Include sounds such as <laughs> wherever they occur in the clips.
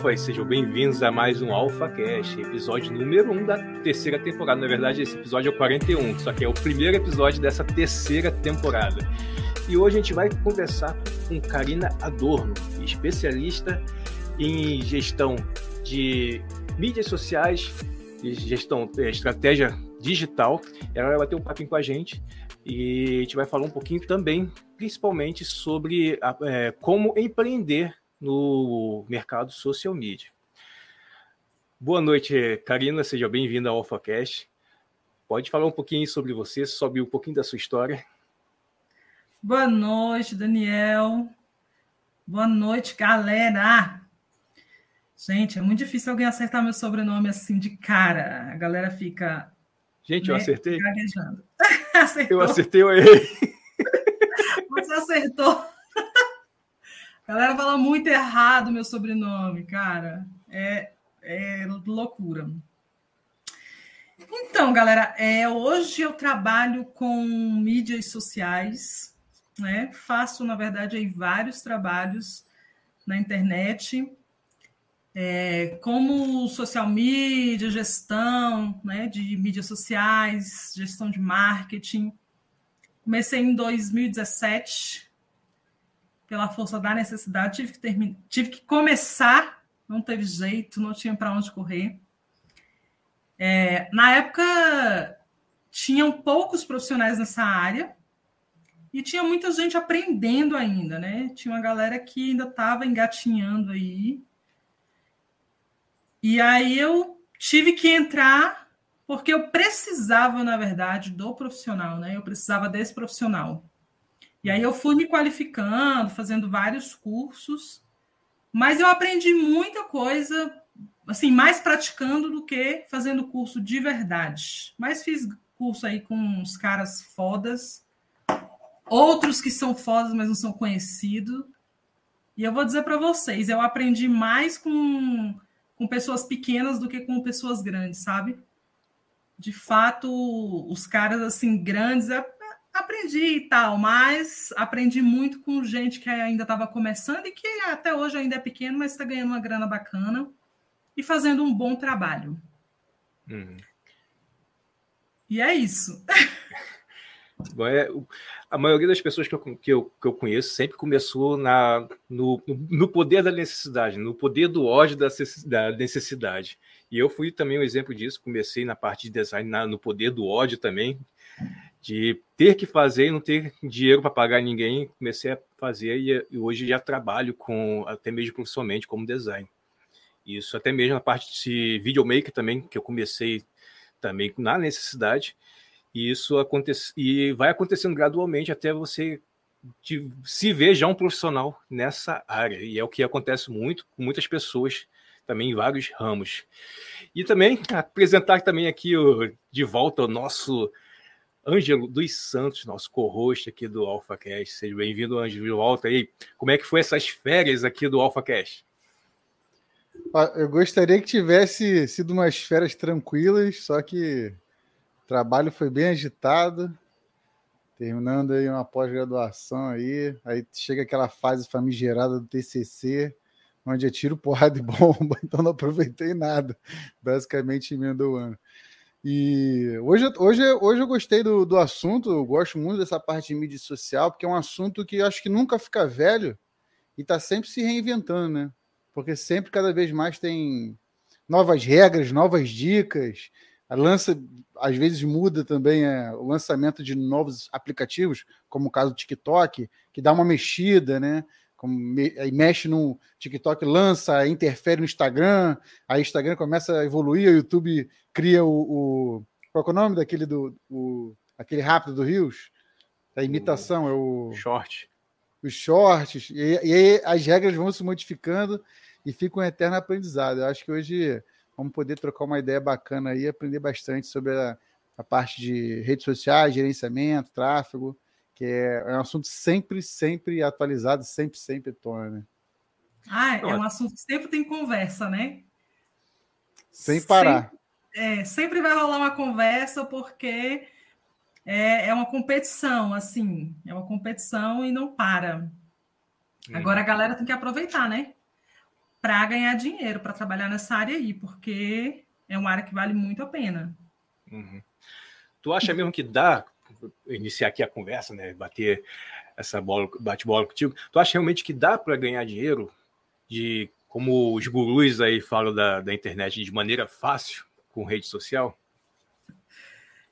Foi, sejam bem-vindos a mais um Alpha Cash, episódio número 1 um da terceira temporada. Na verdade, esse episódio é o 41, só que é o primeiro episódio dessa terceira temporada. E hoje a gente vai conversar com Karina Adorno, especialista em gestão de mídias sociais, gestão, é, estratégia digital. Ela vai bater um papinho com a gente e a gente vai falar um pouquinho também, principalmente, sobre a, é, como empreender no mercado social media. Boa noite, Karina, seja bem-vinda ao AlphaCast. Pode falar um pouquinho sobre você, sobre um pouquinho da sua história. Boa noite, Daniel. Boa noite, galera. Gente, é muito difícil alguém acertar meu sobrenome assim de cara. A galera fica Gente, né? eu acertei. Acertou. Eu acertei, eu errei. <laughs> Você acertou. A galera fala muito errado meu sobrenome, cara. É, é loucura. Então, galera, é, hoje eu trabalho com mídias sociais, né? Faço, na verdade, aí vários trabalhos na internet é, como social media, gestão né, de mídias sociais, gestão de marketing. Comecei em 2017, pela força da necessidade, tive que, terminar, tive que começar, não teve jeito, não tinha para onde correr. É, na época, tinham poucos profissionais nessa área e tinha muita gente aprendendo ainda, né? Tinha uma galera que ainda estava engatinhando aí e aí eu tive que entrar porque eu precisava, na verdade, do profissional, né? Eu precisava desse profissional. E aí eu fui me qualificando, fazendo vários cursos, mas eu aprendi muita coisa, assim, mais praticando do que fazendo curso de verdade. Mas fiz curso aí com uns caras fodas, outros que são fodas, mas não são conhecidos. E eu vou dizer para vocês, eu aprendi mais com com pessoas pequenas do que com pessoas grandes, sabe? De fato, os caras assim grandes aprendi e tal, mas aprendi muito com gente que ainda estava começando e que até hoje ainda é pequeno, mas está ganhando uma grana bacana e fazendo um bom trabalho. Uhum. E é isso. <laughs> É, a maioria das pessoas que eu, que eu, que eu conheço sempre começou na, no, no poder da necessidade, no poder do ódio da, da necessidade. E eu fui também um exemplo disso. Comecei na parte de design, na, no poder do ódio também, de ter que fazer e não ter dinheiro para pagar ninguém. Comecei a fazer e, e, hoje já trabalho com, até mesmo profissionalmente, como design. Isso até mesmo na parte de videomaker também, que eu comecei também na necessidade. E isso acontece e vai acontecendo gradualmente até você se ver já um profissional nessa área. E é o que acontece muito com muitas pessoas também em vários ramos. E também apresentar também aqui o, de volta o nosso Ângelo dos Santos, nosso co-host aqui do AlphaCast. Seja bem-vindo, Ângelo, de volta aí. Como é que foi essas férias aqui do AlphaCast? Eu gostaria que tivesse sido umas férias tranquilas, só que trabalho foi bem agitado, terminando aí uma pós-graduação aí, aí chega aquela fase famigerada do TCC, onde é tiro, porrada e bomba, <laughs> então não aproveitei nada, basicamente emendou o ano. E hoje, hoje, hoje eu gostei do, do assunto, eu gosto muito dessa parte de mídia social, porque é um assunto que acho que nunca fica velho e está sempre se reinventando, né? Porque sempre, cada vez mais, tem novas regras, novas dicas, lança, às vezes muda também é, o lançamento de novos aplicativos, como o caso do TikTok, que dá uma mexida, né? Como me, aí mexe no TikTok, lança, interfere no Instagram, aí o Instagram começa a evoluir, o YouTube cria o. o qual é o nome daquele do. O, aquele rápido do Rios? A imitação, é o. Short. Os shorts, e, e aí as regras vão se modificando e fica um eterno aprendizado. Eu acho que hoje Vamos poder trocar uma ideia bacana aí, aprender bastante sobre a, a parte de redes sociais, gerenciamento, tráfego, que é, é um assunto sempre, sempre atualizado, sempre, sempre tona, né? Ah, é um assunto que sempre tem conversa, né? Sem parar. Sempre, é, sempre vai rolar uma conversa, porque é, é uma competição, assim, é uma competição e não para. Hum. Agora a galera tem que aproveitar, né? Para ganhar dinheiro, para trabalhar nessa área aí, porque é uma área que vale muito a pena. Uhum. Tu acha mesmo que dá iniciar aqui a conversa, né? Bater essa bola, bate-bola contigo. Tu acha realmente que dá para ganhar dinheiro de como os gurus aí falam da, da internet de maneira fácil com rede social?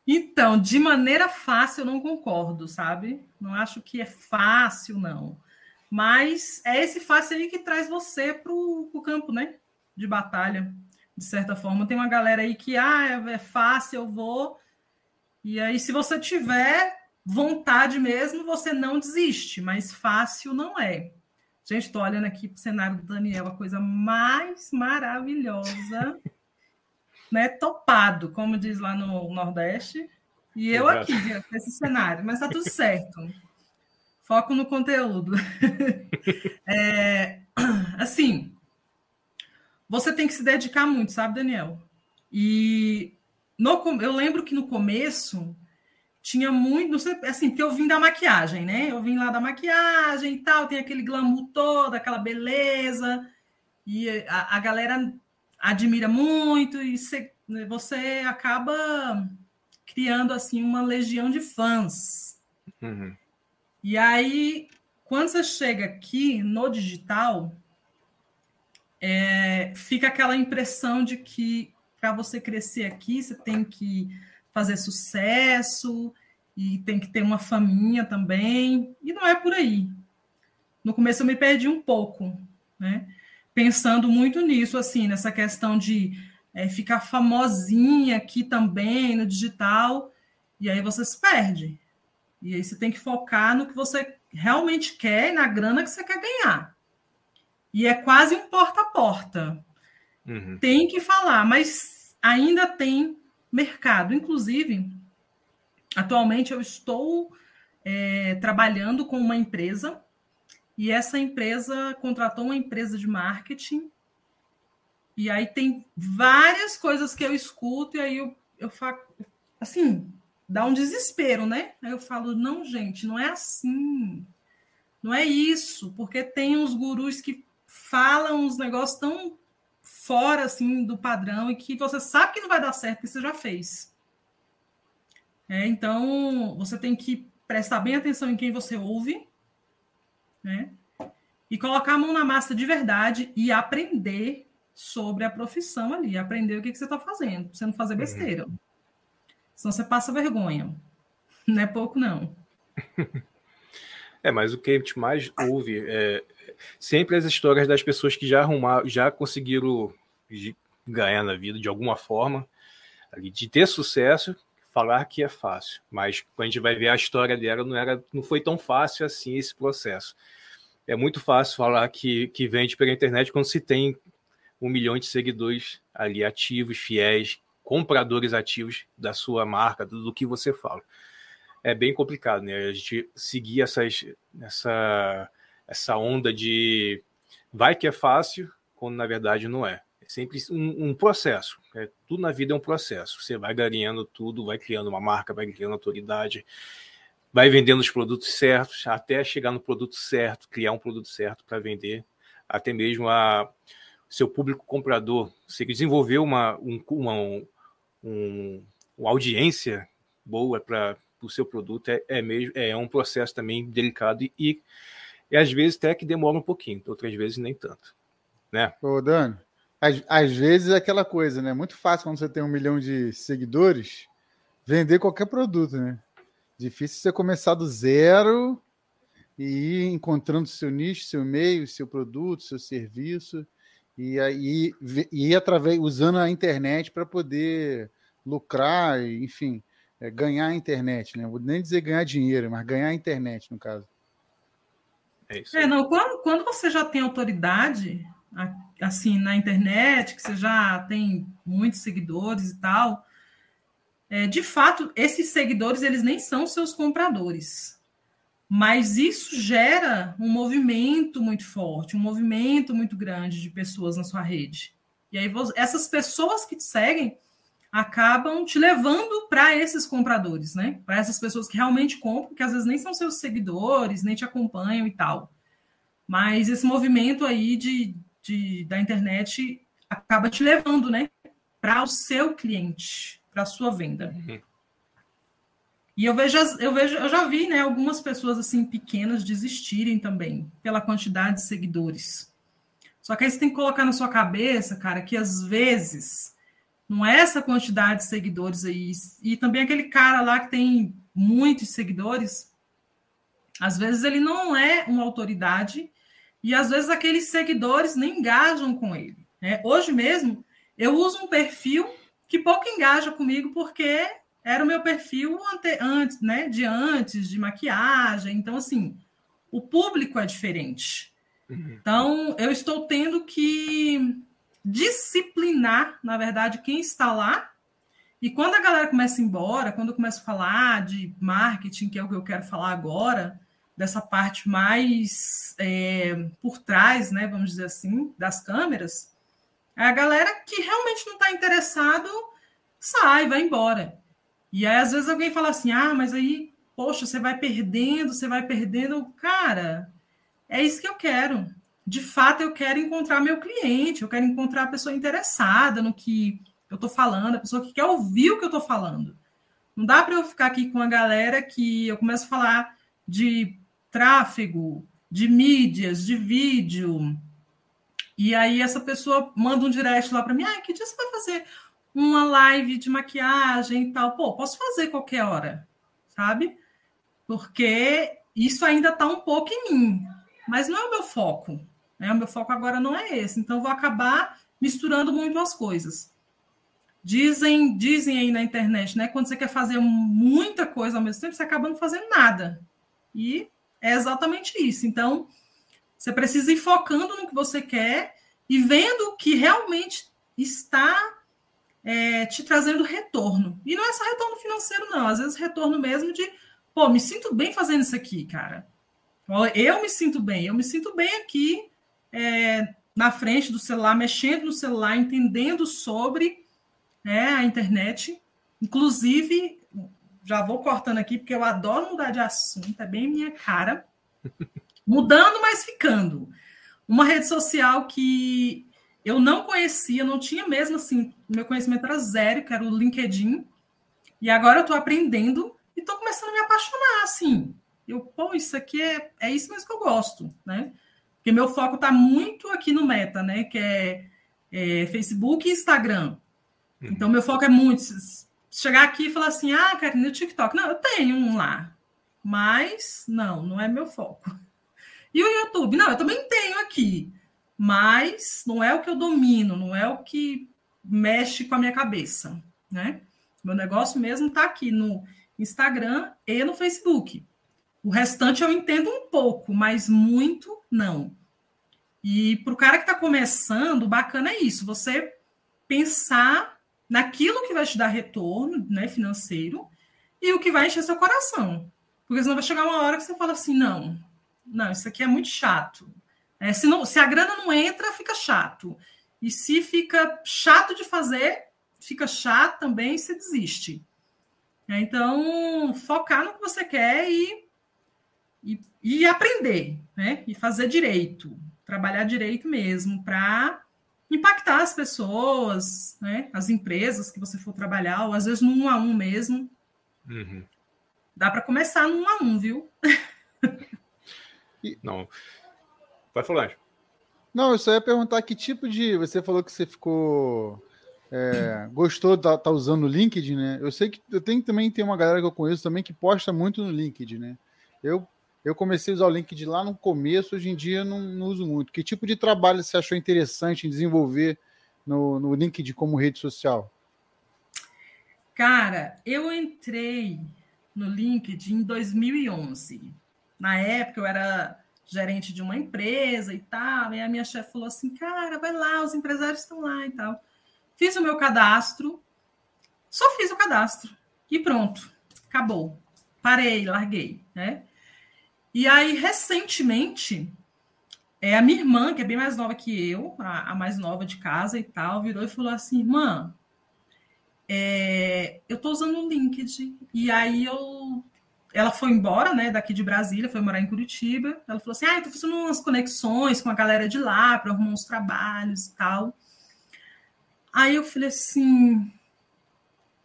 Então, de maneira fácil, eu não concordo, sabe? Não acho que é fácil, não. Mas é esse fácil aí que traz você para o campo, né? De batalha, de certa forma. Tem uma galera aí que, ah, é fácil, eu vou. E aí, se você tiver vontade mesmo, você não desiste, mas fácil não é. Gente, estou olhando aqui para o cenário do Daniel, a coisa mais maravilhosa, <laughs> né? Topado, como diz lá no Nordeste. E eu aqui, esse cenário, mas tá tudo certo. Foco no conteúdo. <laughs> é, assim, você tem que se dedicar muito, sabe, Daniel? E no, eu lembro que no começo tinha muito, não sei, assim, porque eu vim da maquiagem, né? Eu vim lá da maquiagem e tal, tem aquele glamour todo, aquela beleza, e a, a galera admira muito, e você, você acaba criando, assim, uma legião de fãs. Uhum. E aí, quando você chega aqui no digital, é, fica aquela impressão de que para você crescer aqui, você tem que fazer sucesso e tem que ter uma família também. E não é por aí. No começo eu me perdi um pouco, né? Pensando muito nisso, assim, nessa questão de é, ficar famosinha aqui também no digital, e aí você se perde. E aí você tem que focar no que você realmente quer e na grana que você quer ganhar. E é quase um porta a porta. Uhum. Tem que falar, mas ainda tem mercado. Inclusive, atualmente eu estou é, trabalhando com uma empresa e essa empresa contratou uma empresa de marketing. E aí tem várias coisas que eu escuto e aí eu, eu falo, assim, dá um desespero, né? Aí eu falo, não, gente, não é assim. Não é isso, porque tem uns gurus que falam uns negócios tão fora assim do padrão e que você sabe que não vai dar certo, que você já fez. É, então, você tem que prestar bem atenção em quem você ouve, né? E colocar a mão na massa de verdade e aprender sobre a profissão ali, aprender o que, que você está fazendo, para você não fazer uhum. besteira. Uhum. Senão você passa vergonha. Não é pouco, não. É, mas o que a gente mais ouve é sempre as histórias das pessoas que já arrumaram, já conseguiram ganhar na vida de alguma forma, de ter sucesso, falar que é fácil. Mas quando a gente vai ver a história dela, não, era, não foi tão fácil assim esse processo. É muito fácil falar que, que vende pela internet quando se tem um milhão de seguidores ali ativos, fiéis, compradores ativos da sua marca, do, que você fala. É bem complicado, né? A gente seguir essas, essa, essa onda de vai que é fácil, quando na verdade não é. É sempre um, um processo. É, tudo na vida é um processo. Você vai ganhando tudo, vai criando uma marca, vai criando autoridade, vai vendendo os produtos certos, até chegar no produto certo, criar um produto certo para vender, até mesmo a seu público comprador. Você desenvolveu uma, um, uma, um, uma audiência boa para o seu produto é, é, mesmo, é um processo também delicado e, e, às vezes até que demora um pouquinho, outras vezes nem tanto. Né? Ô, Dani, às, às vezes é aquela coisa, né? Muito fácil quando você tem um milhão de seguidores vender qualquer produto, né? Difícil você começar do zero e ir encontrando seu nicho, seu meio, seu produto, seu serviço e aí e através usando a internet para poder lucrar, enfim, é, ganhar a internet, né? Vou nem dizer ganhar dinheiro, mas ganhar a internet no caso. É isso. É, não, quando, quando você já tem autoridade assim na internet, que você já tem muitos seguidores e tal, é, de fato, esses seguidores eles nem são seus compradores. Mas isso gera um movimento muito forte, um movimento muito grande de pessoas na sua rede. E aí, essas pessoas que te seguem, acabam te levando para esses compradores, né? Para essas pessoas que realmente compram, que às vezes nem são seus seguidores, nem te acompanham e tal. Mas esse movimento aí de, de da internet acaba te levando, né? Para o seu cliente, para a sua venda. Uhum. E eu vejo, eu vejo, eu já vi, né, algumas pessoas assim pequenas desistirem também pela quantidade de seguidores. Só que aí você tem que colocar na sua cabeça, cara, que às vezes não é essa quantidade de seguidores aí. E também aquele cara lá que tem muitos seguidores, às vezes ele não é uma autoridade e às vezes aqueles seguidores nem engajam com ele. Né? Hoje mesmo, eu uso um perfil que pouco engaja comigo porque era o meu perfil ante, antes, né, de antes, de maquiagem. Então, assim, o público é diferente. Uhum. Então, eu estou tendo que disciplinar, na verdade, quem está lá. E quando a galera começa a ir embora, quando eu começo a falar de marketing, que é o que eu quero falar agora, dessa parte mais é, por trás, né, vamos dizer assim, das câmeras, a galera que realmente não está interessado sai, vai embora. E aí, às vezes, alguém fala assim: ah, mas aí, poxa, você vai perdendo, você vai perdendo. Cara, é isso que eu quero de fato eu quero encontrar meu cliente, eu quero encontrar a pessoa interessada no que eu estou falando, a pessoa que quer ouvir o que eu estou falando. Não dá para eu ficar aqui com a galera que eu começo a falar de tráfego, de mídias, de vídeo, e aí essa pessoa manda um direct lá para mim, ah, que dia você vai fazer uma live de maquiagem e tal? Pô, posso fazer qualquer hora, sabe? Porque isso ainda está um pouco em mim, mas não é o meu foco. Né? O meu foco agora não é esse, então vou acabar misturando muito as coisas. Dizem, dizem aí na internet, né? Quando você quer fazer muita coisa ao mesmo tempo, você acaba não fazendo nada. E é exatamente isso. Então, você precisa ir focando no que você quer e vendo o que realmente está é, te trazendo retorno. E não é só retorno financeiro, não. Às vezes retorno mesmo de, pô, me sinto bem fazendo isso aqui, cara. Eu me sinto bem, eu me sinto bem aqui é, na frente do celular, mexendo no celular, entendendo sobre né, a internet. Inclusive, já vou cortando aqui, porque eu adoro mudar de assunto, é bem minha cara. <laughs> Mudando, mas ficando. Uma rede social que eu não conhecia, não tinha mesmo assim, meu conhecimento era zero, que era o LinkedIn. E agora eu estou aprendendo e estou começando a me apaixonar, assim. Eu, pô, isso aqui é, é isso mesmo que eu gosto, né? Porque meu foco está muito aqui no Meta, né? Que é, é Facebook e Instagram. Uhum. Então, meu foco é muito. Chegar aqui e falar assim, ah, cara, no TikTok. Não, eu tenho um lá. Mas, não, não é meu foco. <laughs> E o YouTube? Não, eu também tenho aqui. Mas não é o que eu domino, não é o que mexe com a minha cabeça, né? Meu negócio mesmo está aqui no Instagram e no Facebook. O restante eu entendo um pouco, mas muito não. E para o cara que está começando, bacana é isso: você pensar naquilo que vai te dar retorno né, financeiro e o que vai encher seu coração. Porque senão vai chegar uma hora que você fala assim: não, não, isso aqui é muito chato. É, se, não, se a grana não entra, fica chato. E se fica chato de fazer, fica chato também, você desiste. É, então, focar no que você quer e e, e aprender, né? E fazer direito, trabalhar direito mesmo, para impactar as pessoas, né? As empresas que você for trabalhar, ou às vezes no um a um mesmo. Uhum. Dá para começar no um a um, viu? <laughs> Não. Vai falar. Não, eu só ia perguntar que tipo de. Você falou que você ficou. É, gostou de tá, tá usando o LinkedIn, né? Eu sei que eu tenho também tem uma galera que eu conheço também que posta muito no LinkedIn, né? Eu eu comecei a usar o LinkedIn lá no começo, hoje em dia não, não uso muito. Que tipo de trabalho você achou interessante em desenvolver no, no LinkedIn como rede social? Cara, eu entrei no LinkedIn em 2011. Na época eu era gerente de uma empresa e tal, e a minha chefe falou assim: "Cara, vai lá, os empresários estão lá e tal". Fiz o meu cadastro, só fiz o cadastro e pronto, acabou. Parei, larguei, né? E aí, recentemente, é, a minha irmã, que é bem mais nova que eu, a, a mais nova de casa e tal, virou e falou assim: irmã, é, eu estou usando o LinkedIn. E aí eu ela foi embora, né, daqui de Brasília, foi morar em Curitiba. Ela falou assim: "Ah, eu tô fazendo umas conexões com a galera de lá para arrumar uns trabalhos e tal". Aí eu falei assim: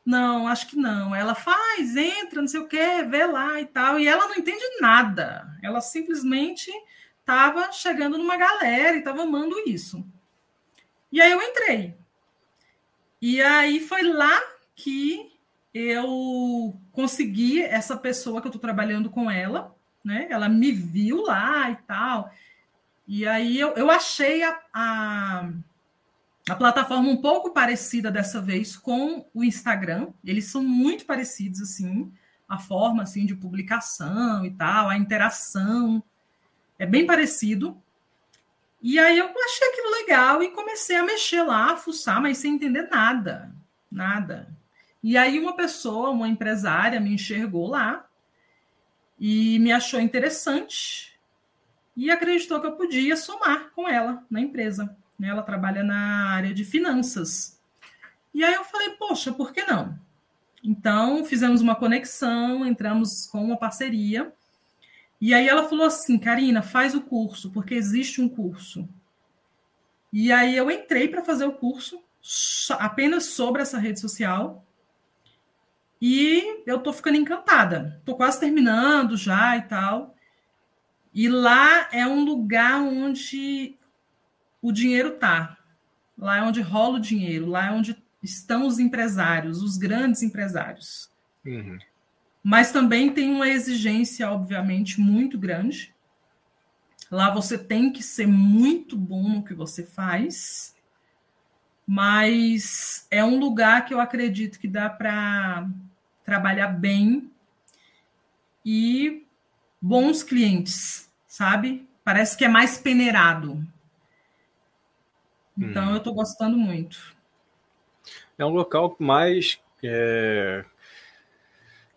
"Não, acho que não". Ela faz, entra, não sei o quê, vê lá e tal, e ela não entende nada. Ela simplesmente estava chegando numa galera e estava amando isso. E aí eu entrei. E aí foi lá que eu consegui essa pessoa que eu estou trabalhando com ela, né? Ela me viu lá e tal. E aí eu, eu achei a, a, a plataforma um pouco parecida dessa vez com o Instagram. Eles são muito parecidos, assim, a forma assim de publicação e tal, a interação. É bem parecido. E aí eu achei aquilo legal e comecei a mexer lá, a fuçar, mas sem entender nada. Nada. E aí uma pessoa, uma empresária, me enxergou lá e me achou interessante e acreditou que eu podia somar com ela na empresa. Né? Ela trabalha na área de finanças. E aí eu falei, poxa, por que não? Então fizemos uma conexão, entramos com uma parceria. E aí ela falou assim, Karina, faz o curso, porque existe um curso. E aí eu entrei para fazer o curso apenas sobre essa rede social e eu tô ficando encantada. Tô quase terminando já e tal. E lá é um lugar onde o dinheiro tá. Lá é onde rola o dinheiro, lá é onde estão os empresários, os grandes empresários. Uhum. Mas também tem uma exigência, obviamente, muito grande. Lá você tem que ser muito bom no que você faz, mas é um lugar que eu acredito que dá para trabalhar bem e bons clientes, sabe? Parece que é mais peneirado. Então, hum. eu estou gostando muito. É um local mais é,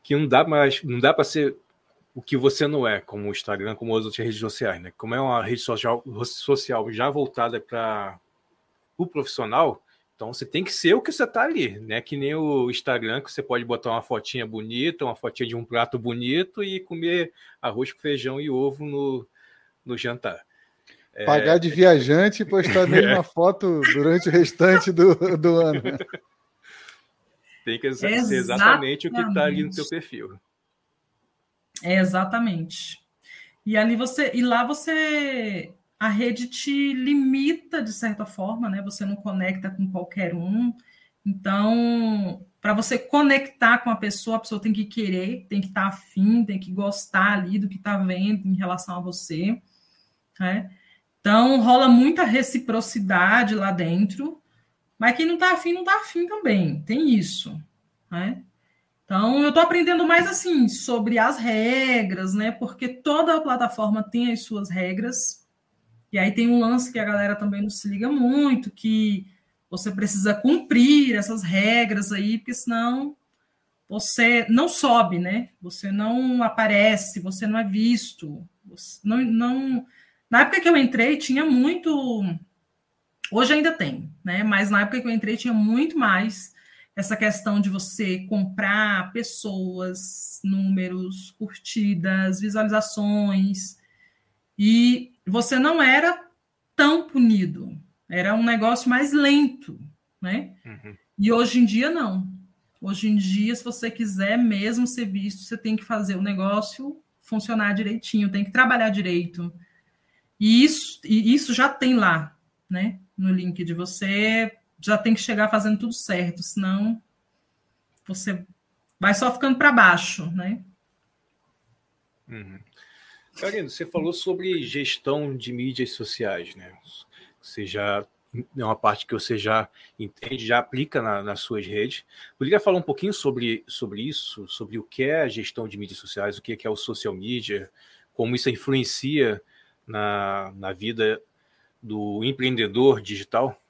que não dá mais, não dá para ser o que você não é, como o Instagram, como as outras redes sociais, né? Como é uma rede social, social já voltada para o profissional, então você tem que ser o que você está ali, né? Que nem o Instagram, que você pode botar uma fotinha bonita, uma fotinha de um prato bonito e comer arroz com feijão e ovo no, no jantar. É, Pagar é... de viajante e postar a <laughs> mesma foto durante o restante do, do ano. Tem que ser exatamente, exatamente o que está ali no seu perfil. É exatamente. E ali você, e lá você a rede te limita de certa forma, né? Você não conecta com qualquer um. Então, para você conectar com a pessoa, a pessoa tem que querer, tem que estar tá afim, tem que gostar ali do que está vendo em relação a você. Né? Então, rola muita reciprocidade lá dentro, mas quem não está afim, não está afim também. Tem isso. Né? Então, eu estou aprendendo mais assim sobre as regras, né? Porque toda plataforma tem as suas regras. E aí tem um lance que a galera também não se liga muito, que você precisa cumprir essas regras aí, porque senão você não sobe, né? Você não aparece, você não é visto. não, não... Na época que eu entrei, tinha muito. Hoje ainda tem, né? Mas na época que eu entrei, tinha muito mais essa questão de você comprar pessoas, números, curtidas, visualizações. E você não era tão punido, era um negócio mais lento, né? Uhum. E hoje em dia não. Hoje em dia, se você quiser mesmo ser visto, você tem que fazer o negócio funcionar direitinho, tem que trabalhar direito. E isso, e isso já tem lá, né? No link de você já tem que chegar fazendo tudo certo, senão você vai só ficando para baixo, né? Uhum. Karina, você falou sobre gestão de mídias sociais, né? Você já é uma parte que você já entende, já aplica na, nas suas redes. Poderia falar um pouquinho sobre, sobre isso, sobre o que é a gestão de mídias sociais, o que é o social media, como isso influencia na, na vida do empreendedor digital?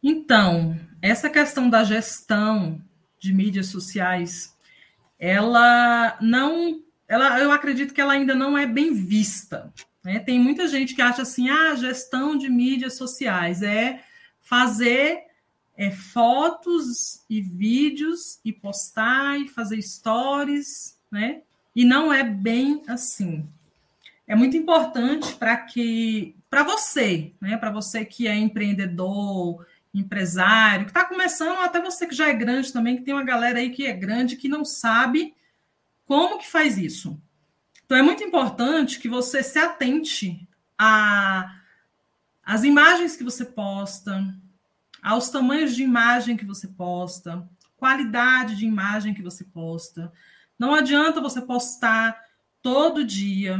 Então, essa questão da gestão de mídias sociais, ela não ela, eu acredito que ela ainda não é bem vista. Né? Tem muita gente que acha assim, ah, gestão de mídias sociais é fazer é, fotos e vídeos e postar e fazer stories, né? E não é bem assim. É muito importante para que para você, né? Para você que é empreendedor, empresário, que está começando, até você que já é grande também, que tem uma galera aí que é grande que não sabe como que faz isso. Então é muito importante que você se atente a as imagens que você posta, aos tamanhos de imagem que você posta, qualidade de imagem que você posta. Não adianta você postar todo dia.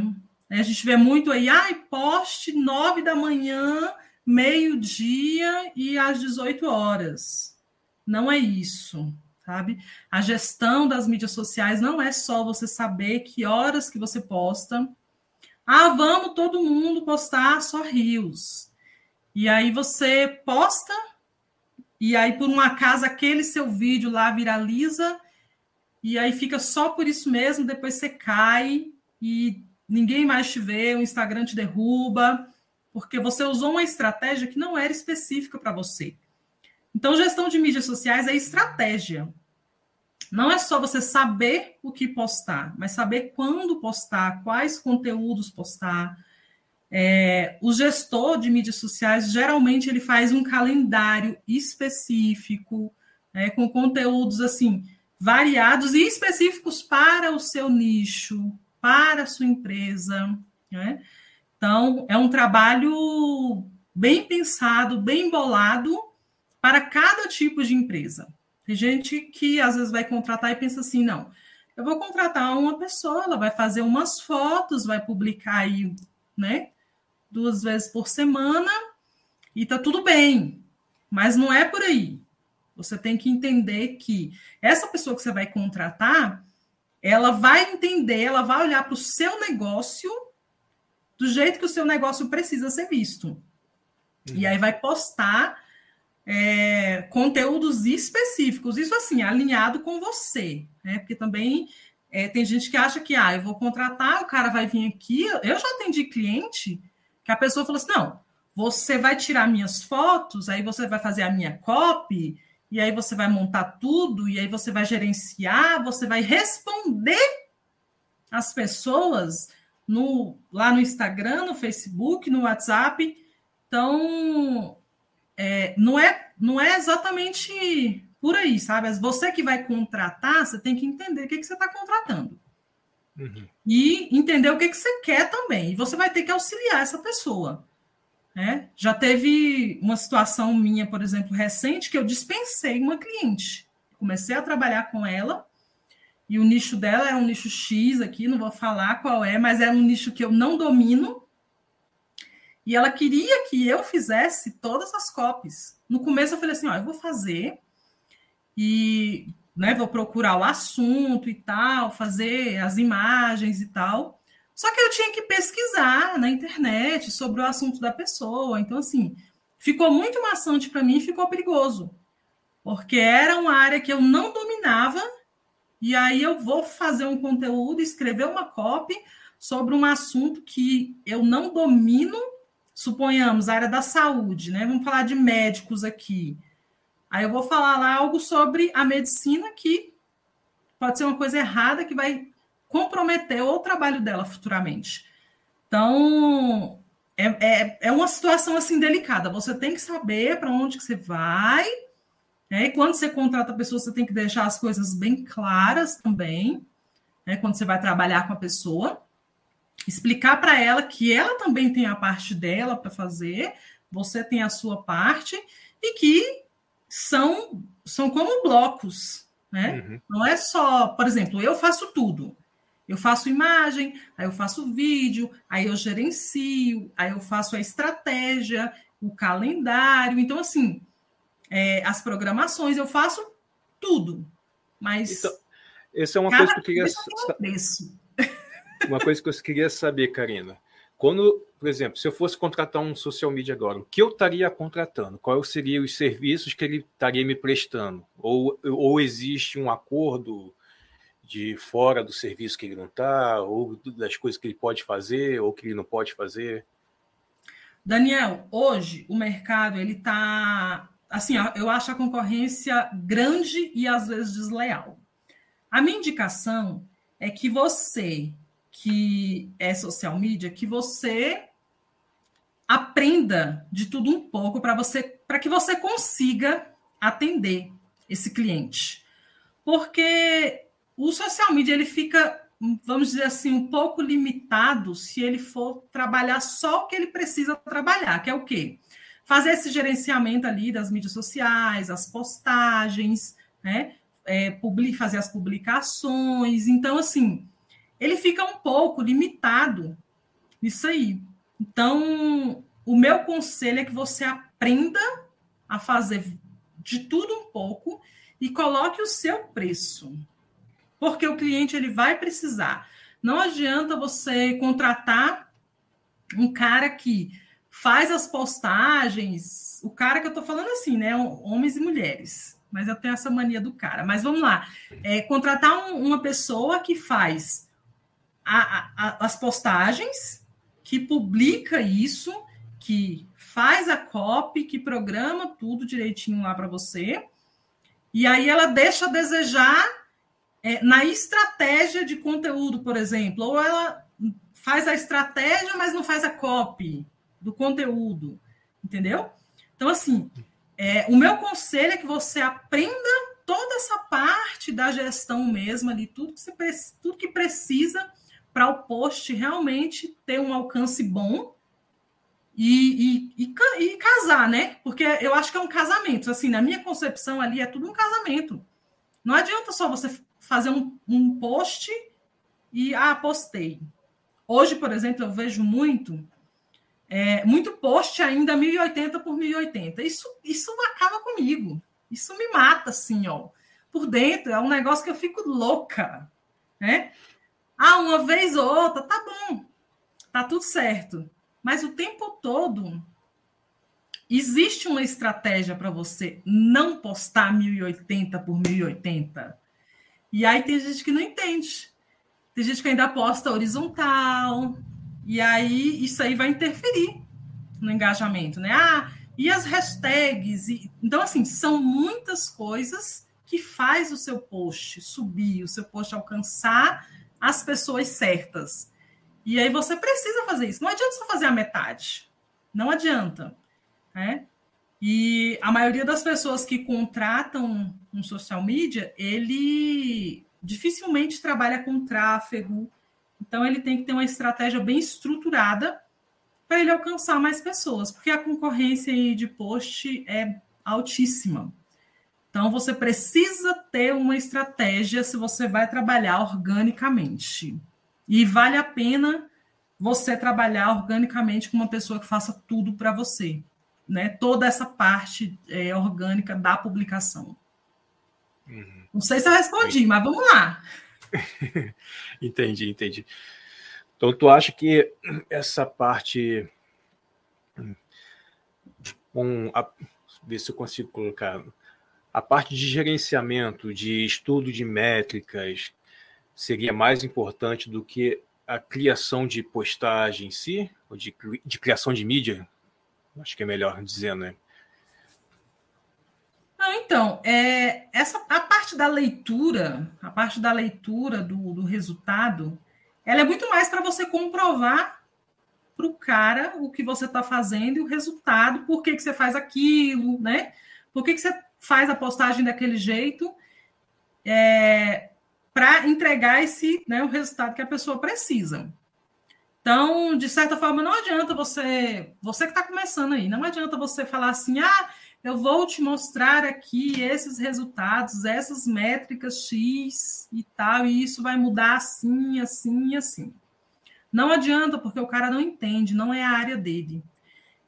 Né? A gente vê muito aí, ai, poste nove da manhã, meio-dia e às 18 horas. Não é isso, sabe? A gestão das mídias sociais não é só você saber que horas que você posta. Ah, vamos todo mundo postar só rios. E aí você posta, e aí por um acaso aquele seu vídeo lá viraliza, e aí fica só por isso mesmo, depois você cai e ninguém mais te vê, o Instagram te derruba, porque você usou uma estratégia que não era específica para você. Então, gestão de mídias sociais é estratégia. Não é só você saber o que postar, mas saber quando postar, quais conteúdos postar, é, o gestor de mídias sociais geralmente ele faz um calendário específico, né, com conteúdos assim variados e específicos para o seu nicho, para a sua empresa. Né? Então, é um trabalho bem pensado, bem bolado para cada tipo de empresa. Tem gente que às vezes vai contratar e pensa assim: não, eu vou contratar uma pessoa, ela vai fazer umas fotos, vai publicar aí, né? duas vezes por semana e tá tudo bem. Mas não é por aí. Você tem que entender que essa pessoa que você vai contratar, ela vai entender, ela vai olhar para o seu negócio do jeito que o seu negócio precisa ser visto. Uhum. E aí vai postar é, conteúdos específicos, isso assim, alinhado com você, né? Porque também é, tem gente que acha que, ah, eu vou contratar, o cara vai vir aqui. Eu já atendi cliente que a pessoa falou assim: não, você vai tirar minhas fotos, aí você vai fazer a minha copy, e aí você vai montar tudo, e aí você vai gerenciar, você vai responder as pessoas no, lá no Instagram, no Facebook, no WhatsApp. Então, é, não, é, não é exatamente por aí, sabe? Você que vai contratar, você tem que entender o que, que você está contratando. Uhum. E entender o que, que você quer também. E você vai ter que auxiliar essa pessoa. Né? Já teve uma situação minha, por exemplo, recente, que eu dispensei uma cliente. Comecei a trabalhar com ela, e o nicho dela era um nicho X aqui, não vou falar qual é, mas era um nicho que eu não domino. E ela queria que eu fizesse todas as copies. No começo eu falei assim: ó, eu vou fazer, e né, vou procurar o assunto e tal, fazer as imagens e tal. Só que eu tinha que pesquisar na internet sobre o assunto da pessoa. Então, assim, ficou muito maçante para mim e ficou perigoso. Porque era uma área que eu não dominava, e aí eu vou fazer um conteúdo, escrever uma copy sobre um assunto que eu não domino, suponhamos, a área da saúde, né? Vamos falar de médicos aqui. Aí eu vou falar lá algo sobre a medicina que pode ser uma coisa errada que vai comprometer o trabalho dela futuramente. Então, é, é, é uma situação assim delicada. Você tem que saber para onde que você vai. Né? E quando você contrata a pessoa, você tem que deixar as coisas bem claras também. Né? Quando você vai trabalhar com a pessoa, explicar para ela que ela também tem a parte dela para fazer, você tem a sua parte, e que são, são como blocos, né? Uhum. Não é só, por exemplo, eu faço tudo. Eu faço imagem, aí eu faço vídeo, aí eu gerencio, aí eu faço a estratégia, o calendário. Então, assim, é, as programações, eu faço tudo. Mas. Então, essa é uma coisa que eu queria. Uma coisa que eu queria saber, Karina. Quando, por exemplo, se eu fosse contratar um social media agora, o que eu estaria contratando? Quais seriam os serviços que ele estaria me prestando? Ou, ou existe um acordo de fora do serviço que ele não está, ou das coisas que ele pode fazer, ou que ele não pode fazer? Daniel, hoje o mercado ele está assim, eu acho a concorrência grande e às vezes desleal. A minha indicação é que você que é social media, que você aprenda de tudo um pouco para você para que você consiga atender esse cliente. Porque o social media ele fica, vamos dizer assim, um pouco limitado se ele for trabalhar só o que ele precisa trabalhar, que é o quê? Fazer esse gerenciamento ali das mídias sociais, as postagens, né? É, fazer as publicações. Então, assim, ele fica um pouco limitado nisso aí. Então, o meu conselho é que você aprenda a fazer de tudo um pouco e coloque o seu preço. Porque o cliente ele vai precisar. Não adianta você contratar um cara que faz as postagens, o cara que eu estou falando assim, né? Homens e mulheres. Mas eu tenho essa mania do cara. Mas vamos lá. É, contratar um, uma pessoa que faz a, a, as postagens, que publica isso, que faz a copy, que programa tudo direitinho lá para você, e aí ela deixa a desejar é, na estratégia de conteúdo, por exemplo, ou ela faz a estratégia, mas não faz a copy do conteúdo, entendeu? Então, assim, é, o meu conselho é que você aprenda toda essa parte da gestão mesmo ali, tudo que, você, tudo que precisa para o post realmente ter um alcance bom e, e, e, e, casar, né? Porque eu acho que é um casamento. Assim, na minha concepção ali é tudo um casamento. Não adianta só você fazer um, um post e ah, postei. Hoje, por exemplo, eu vejo muito é, muito post ainda 1080 por 1080. Isso, isso acaba comigo. Isso me mata, assim, ó. Por dentro, é um negócio que eu fico louca, né? Ah, uma vez ou outra, tá bom, tá tudo certo. Mas o tempo todo existe uma estratégia para você não postar 1080 por 1080. E aí tem gente que não entende. Tem gente que ainda posta horizontal. E aí isso aí vai interferir no engajamento, né? Ah, e as hashtags. E... Então, assim, são muitas coisas que faz o seu post subir, o seu post alcançar as pessoas certas. E aí você precisa fazer isso. Não adianta só fazer a metade. Não adianta. Né? E a maioria das pessoas que contratam um social media, ele dificilmente trabalha com tráfego. Então, ele tem que ter uma estratégia bem estruturada para ele alcançar mais pessoas, porque a concorrência de post é altíssima. Então, você precisa ter uma estratégia se você vai trabalhar organicamente. E vale a pena você trabalhar organicamente com uma pessoa que faça tudo para você. Né? Toda essa parte é, orgânica da publicação. Uhum. Não sei se eu respondi, mas vamos lá. <laughs> entendi, entendi. Então, tu acha que essa parte. Um, a, ver se eu consigo colocar a parte de gerenciamento, de estudo de métricas, seria mais importante do que a criação de postagem em si, ou de, de criação de mídia? Acho que é melhor dizendo, né? Não, então, é, essa, a parte da leitura, a parte da leitura do, do resultado, ela é muito mais para você comprovar para o cara o que você está fazendo e o resultado, por que, que você faz aquilo, né? Por que, que você faz a postagem daquele jeito é, para entregar esse né, o resultado que a pessoa precisa. Então, de certa forma, não adianta você, você que está começando aí, não adianta você falar assim, ah, eu vou te mostrar aqui esses resultados, essas métricas X e tal, e isso vai mudar assim, assim e assim. Não adianta, porque o cara não entende, não é a área dele.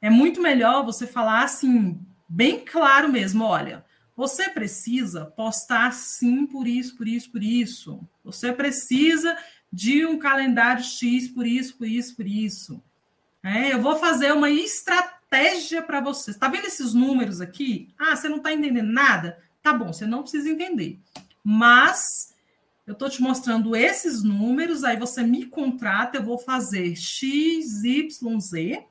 É muito melhor você falar assim, bem claro mesmo, olha, você precisa postar sim por isso, por isso, por isso. Você precisa de um calendário X por isso, por isso, por isso. É, eu vou fazer uma estratégia para você. Está vendo esses números aqui? Ah, você não está entendendo nada? Tá bom, você não precisa entender. Mas eu estou te mostrando esses números, aí você me contrata, eu vou fazer X, Y, Z.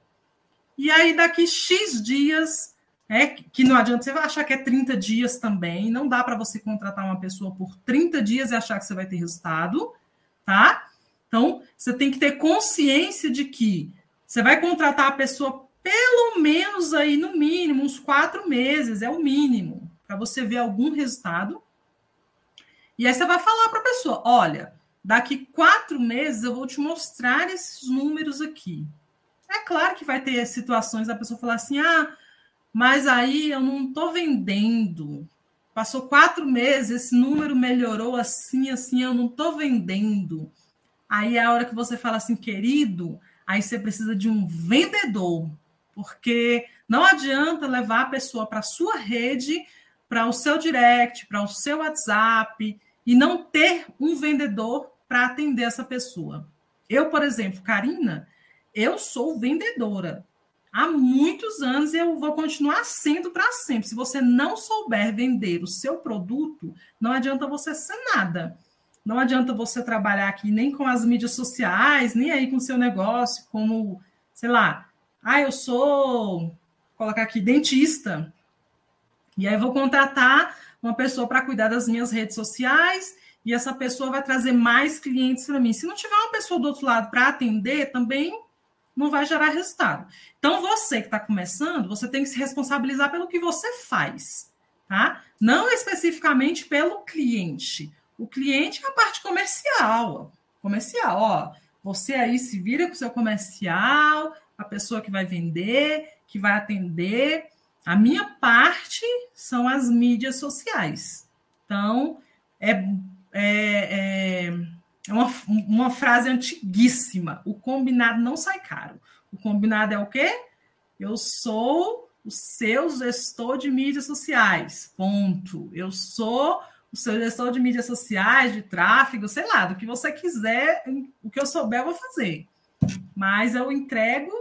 E aí, daqui X dias, é que não adianta você achar que é 30 dias também, não dá para você contratar uma pessoa por 30 dias e achar que você vai ter resultado, tá? Então, você tem que ter consciência de que você vai contratar a pessoa pelo menos aí, no mínimo, uns quatro meses, é o mínimo, para você ver algum resultado. E aí você vai falar para a pessoa: olha, daqui quatro meses eu vou te mostrar esses números aqui. É claro que vai ter situações da pessoa falar assim: ah, mas aí eu não estou vendendo. Passou quatro meses, esse número melhorou assim, assim, eu não estou vendendo. Aí é a hora que você fala assim, querido, aí você precisa de um vendedor, porque não adianta levar a pessoa para a sua rede, para o seu direct, para o seu WhatsApp, e não ter um vendedor para atender essa pessoa. Eu, por exemplo, Karina, eu sou vendedora há muitos anos eu vou continuar sendo para sempre. Se você não souber vender o seu produto, não adianta você ser nada. Não adianta você trabalhar aqui nem com as mídias sociais, nem aí com o seu negócio, como, sei lá, ah, eu sou, colocar aqui, dentista. E aí vou contratar uma pessoa para cuidar das minhas redes sociais e essa pessoa vai trazer mais clientes para mim. Se não tiver uma pessoa do outro lado para atender, também não vai gerar resultado. Então, você que está começando, você tem que se responsabilizar pelo que você faz, tá? Não especificamente pelo cliente. O cliente é a parte comercial. Comercial, ó. Você aí se vira com o seu comercial, a pessoa que vai vender, que vai atender. A minha parte são as mídias sociais. Então, é, é, é é uma, uma frase antiguíssima. O combinado não sai caro. O combinado é o quê? Eu sou o seu gestor de mídias sociais. Ponto. Eu sou o seu gestor de mídias sociais, de tráfego, sei lá, do que você quiser, o que eu souber, eu vou fazer. Mas eu entrego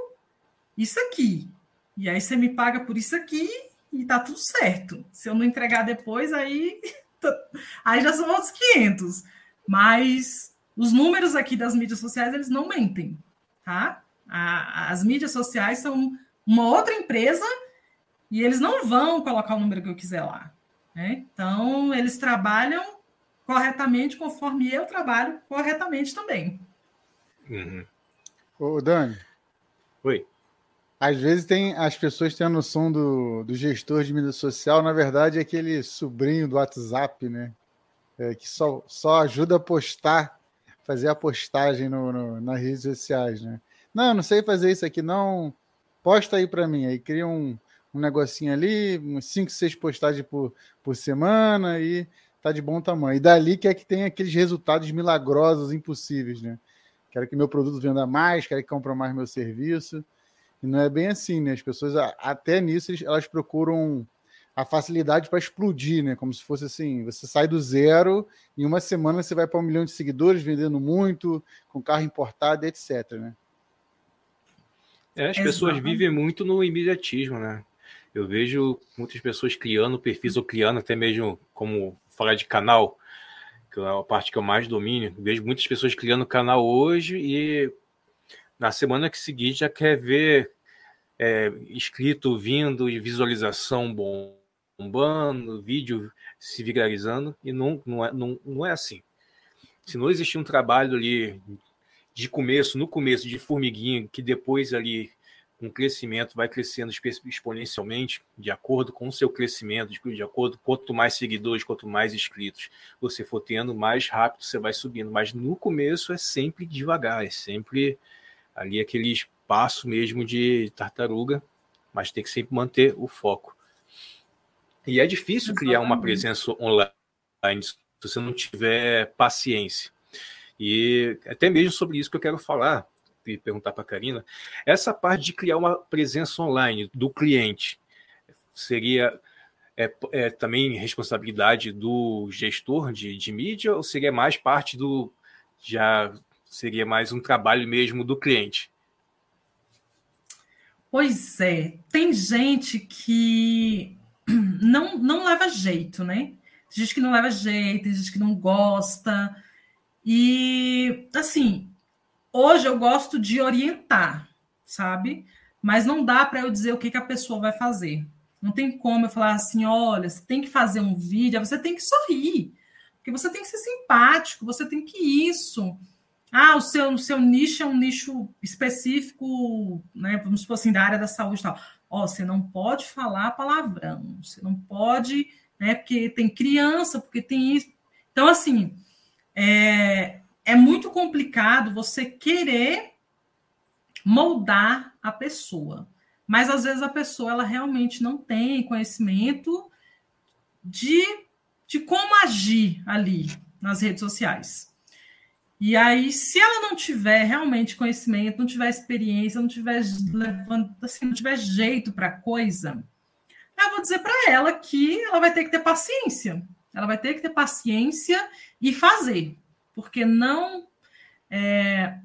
isso aqui. E aí você me paga por isso aqui e tá tudo certo. Se eu não entregar depois, aí, <laughs> aí já são outros 500. Mas os números aqui das mídias sociais, eles não mentem, tá? A, as mídias sociais são uma outra empresa e eles não vão colocar o número que eu quiser lá. Né? Então, eles trabalham corretamente conforme eu trabalho corretamente também. Uhum. Ô, Dani. Oi. Às vezes tem as pessoas têm a noção do, do gestor de mídia social, na verdade, é aquele sobrinho do WhatsApp, né? É, que só, só ajuda a postar fazer a postagem no, no, nas redes sociais, né? Não, não sei fazer isso aqui, não. Posta aí para mim. Aí cria um, um negocinho ali, uns 5, 6 postagens por, por semana e tá de bom tamanho. E dali que é que tem aqueles resultados milagrosos, impossíveis, né? Quero que meu produto venda mais, quero que compre mais meu serviço. E não é bem assim, né? As pessoas, até nisso, elas procuram a facilidade para explodir, né? Como se fosse assim, você sai do zero, em uma semana você vai para um milhão de seguidores, vendendo muito, com carro importado, etc. Né? É, as pessoas vivem muito no imediatismo, né? Eu vejo muitas pessoas criando perfis ou criando até mesmo como falar de canal, que é a parte que eu mais domino. vejo muitas pessoas criando canal hoje e na semana que seguinte já quer ver é, inscrito vindo e visualização bom bombando, vídeo se viralizando, e não, não, é, não, não é assim. Se não existir um trabalho ali de começo, no começo, de formiguinha, que depois ali, com crescimento, vai crescendo exponencialmente, de acordo com o seu crescimento, de acordo com quanto mais seguidores, quanto mais inscritos você for tendo, mais rápido você vai subindo. Mas no começo é sempre devagar, é sempre ali aquele espaço mesmo de tartaruga, mas tem que sempre manter o foco. E é difícil criar uma presença online se você não tiver paciência. E até mesmo sobre isso que eu quero falar e perguntar para a Karina. Essa parte de criar uma presença online do cliente seria é, é, também responsabilidade do gestor de, de mídia ou seria mais parte do. Já seria mais um trabalho mesmo do cliente? Pois é, tem gente que <clears throat> não, não leva jeito, né? Tem gente que não leva jeito, tem gente que não gosta. E, assim, hoje eu gosto de orientar, sabe? Mas não dá para eu dizer o que, que a pessoa vai fazer. Não tem como eu falar assim, olha, você tem que fazer um vídeo, você tem que sorrir, porque você tem que ser simpático, você tem que isso. Ah, o seu, o seu nicho é um nicho específico, né? Vamos supor assim, da área da saúde e tal. Ó, você não pode falar palavrão, você não pode, né? Porque tem criança, porque tem isso. Então, assim, é, é muito complicado você querer moldar a pessoa. Mas às vezes a pessoa ela realmente não tem conhecimento de, de como agir ali nas redes sociais. E aí, se ela não tiver realmente conhecimento, não tiver experiência, não tiver assim, não tiver jeito para coisa, eu vou dizer para ela que ela vai ter que ter paciência. Ela vai ter que ter paciência e fazer, porque não é,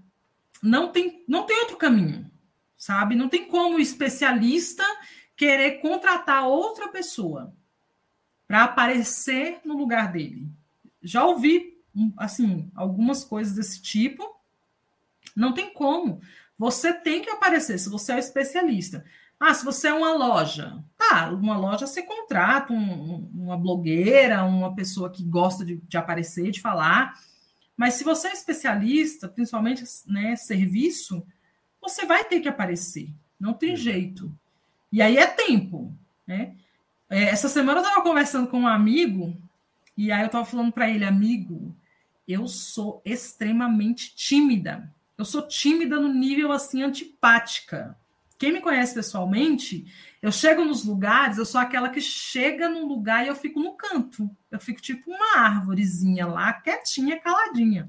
não tem não tem outro caminho sabe? Não tem como o especialista querer contratar outra pessoa para aparecer no lugar dele. Já ouvi assim algumas coisas desse tipo. Não tem como. Você tem que aparecer se você é especialista. Ah, se você é uma loja, tá, uma loja você contrata um, uma blogueira, uma pessoa que gosta de, de, aparecer, de falar. Mas se você é especialista, principalmente né, serviço, você vai ter que aparecer. Não tem uhum. jeito. E aí é tempo. Né? É, essa semana eu estava conversando com um amigo, e aí eu estava falando para ele, amigo, eu sou extremamente tímida. Eu sou tímida no nível assim antipática. Quem me conhece pessoalmente, eu chego nos lugares, eu sou aquela que chega num lugar e eu fico no canto. Eu fico tipo uma árvorezinha lá, quietinha, caladinha.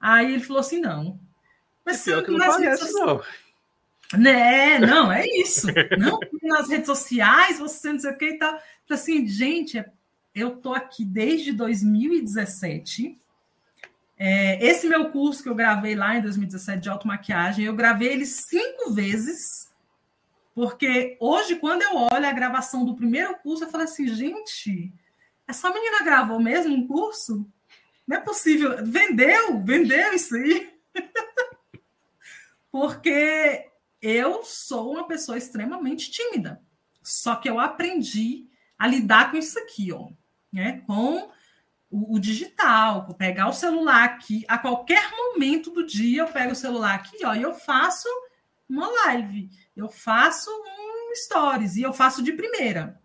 Aí ele falou assim: não, mas é pior que não parece, não. Né, não, é isso. não, <laughs> nas redes sociais, você não sei o que e tal. Assim, gente, eu tô aqui desde 2017. É, esse meu curso que eu gravei lá em 2017 de automaquiagem, eu gravei ele cinco vezes, porque hoje, quando eu olho a gravação do primeiro curso, eu falo assim, gente, essa menina gravou mesmo um curso? Não é possível. Vendeu, vendeu isso aí. <laughs> porque eu sou uma pessoa extremamente tímida. Só que eu aprendi a lidar com isso aqui, ó, né? Com o, o digital, pegar o celular aqui, a qualquer momento do dia eu pego o celular aqui, ó, e eu faço uma live, eu faço um stories e eu faço de primeira.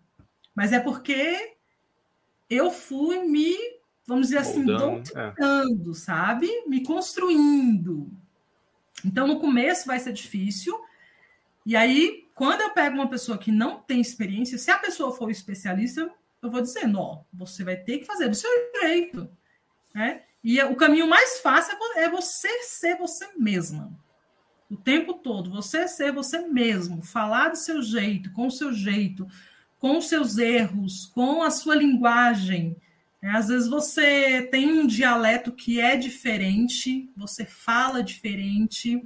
Mas é porque eu fui me, vamos dizer assim, doutrinando, é. sabe? Me construindo. Então, no começo vai ser difícil. E aí, quando eu pego uma pessoa que não tem experiência, se a pessoa for especialista, eu vou dizendo, ó, você vai ter que fazer do seu jeito. Né? E o caminho mais fácil é você ser você mesma. O tempo todo, você ser você mesmo, falar do seu jeito, com o seu jeito, com os seus erros, com a sua linguagem, é, às vezes você tem um dialeto que é diferente, você fala diferente,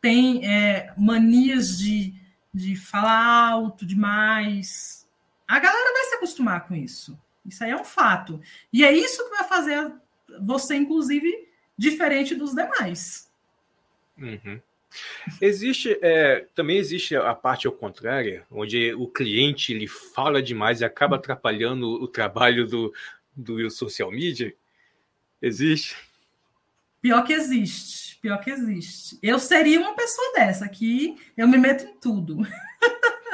tem é, manias de, de falar alto demais. A galera vai se acostumar com isso. Isso aí é um fato. E é isso que vai fazer você, inclusive, diferente dos demais. Uhum. Existe, é, também existe a parte ao contrário, onde o cliente ele fala demais e acaba atrapalhando o trabalho do, do social media? Existe? Pior que existe, pior que existe. Eu seria uma pessoa dessa, que eu me meto em tudo.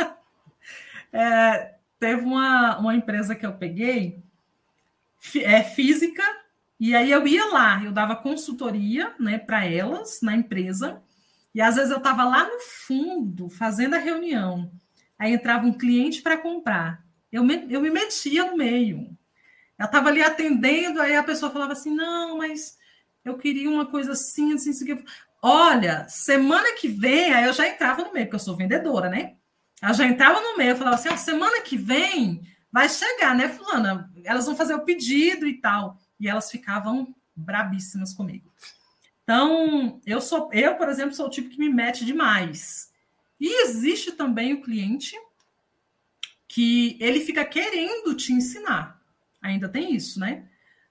<laughs> é, teve uma, uma empresa que eu peguei, é física, e aí eu ia lá, eu dava consultoria né, para elas na empresa, e às vezes eu estava lá no fundo, fazendo a reunião. Aí entrava um cliente para comprar. Eu me, eu me metia no meio. Ela estava ali atendendo, aí a pessoa falava assim: não, mas eu queria uma coisa assim, assim, assim. Olha, semana que vem, aí eu já entrava no meio, porque eu sou vendedora, né? Ela já entrava no meio, falava assim: semana que vem vai chegar, né, Fulana? Elas vão fazer o pedido e tal. E elas ficavam brabíssimas comigo. Então, eu sou, eu, por exemplo, sou o tipo que me mete demais. E existe também o cliente que ele fica querendo te ensinar. Ainda tem isso, né?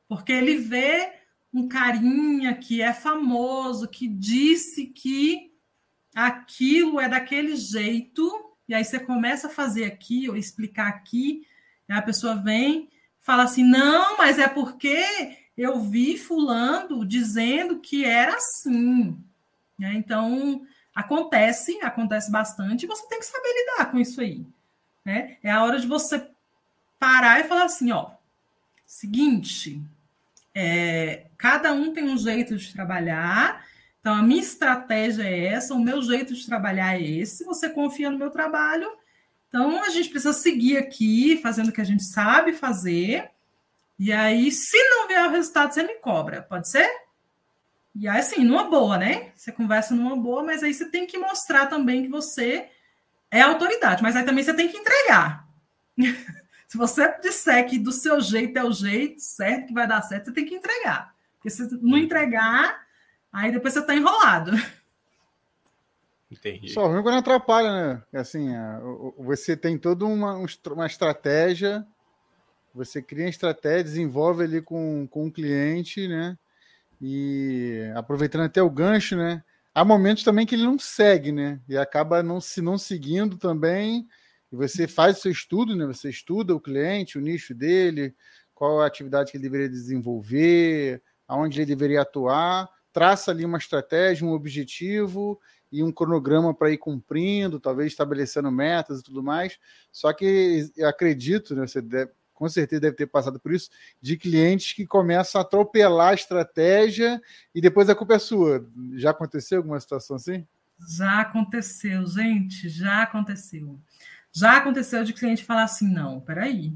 Porque ele vê um carinha que é famoso, que disse que aquilo é daquele jeito, e aí você começa a fazer aqui, ou explicar aqui, a pessoa vem, fala assim: não, mas é porque eu vi Fulano dizendo que era assim. Né? Então, acontece, acontece bastante, e você tem que saber lidar com isso aí. Né? É a hora de você parar e falar assim: ó, seguinte, é, cada um tem um jeito de trabalhar. Então, a minha estratégia é essa, o meu jeito de trabalhar é esse. Você confia no meu trabalho, então a gente precisa seguir aqui, fazendo o que a gente sabe fazer. E aí, se não vier o resultado, você me cobra, pode ser? E aí, assim, numa boa, né? Você conversa numa boa, mas aí você tem que mostrar também que você é autoridade, mas aí também você tem que entregar. <laughs> Se você disser que do seu jeito é o jeito certo, que vai dar certo, você tem que entregar. Porque se não entregar, aí depois você está enrolado. Entendi. Só ruim quando atrapalha, né? Assim, é, você tem toda uma, uma estratégia, você cria estratégia, desenvolve ali com, com o cliente, né? E aproveitando até o gancho, né? Há momentos também que ele não segue, né? E acaba não se não seguindo também e você faz o seu estudo, né? Você estuda o cliente, o nicho dele, qual a atividade que ele deveria desenvolver, aonde ele deveria atuar, traça ali uma estratégia, um objetivo e um cronograma para ir cumprindo, talvez estabelecendo metas e tudo mais. Só que acredito, né, você deve, com certeza deve ter passado por isso, de clientes que começam a atropelar a estratégia e depois a culpa é sua. Já aconteceu alguma situação assim? Já aconteceu, gente, já aconteceu. Já aconteceu de cliente falar assim: não, peraí.